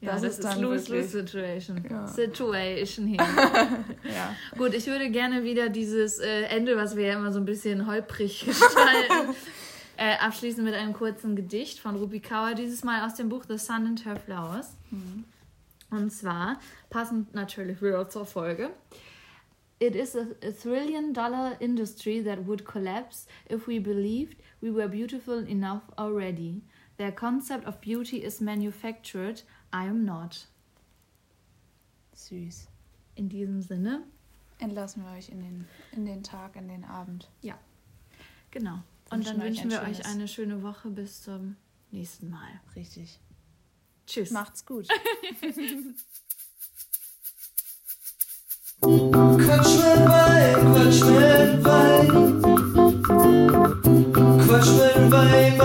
Ja, das, das ist dann lose lose situation. Ja. Situation hier. ja. Gut, ich würde gerne wieder dieses äh, Ende, was wir ja immer so ein bisschen holprig gestalten, äh, abschließen mit einem kurzen Gedicht von Rupi Kaur, dieses Mal aus dem Buch The Sun and Her Flowers. Mhm. Und zwar, passend natürlich wieder zur Folge. It is a, a trillion dollar industry that would collapse if we believed we were beautiful enough already. Their concept of beauty is manufactured. I am not. Süß. In diesem Sinne. Entlassen wir euch in den, in den Tag, in den Abend. Ja, genau. Und dann wünschen wir euch eine schöne Woche bis zum nächsten Mal. Richtig. Tschüss. Macht's gut. Quatsch mit Wein, Quatsch mit Wein. Quatsch mit Wein,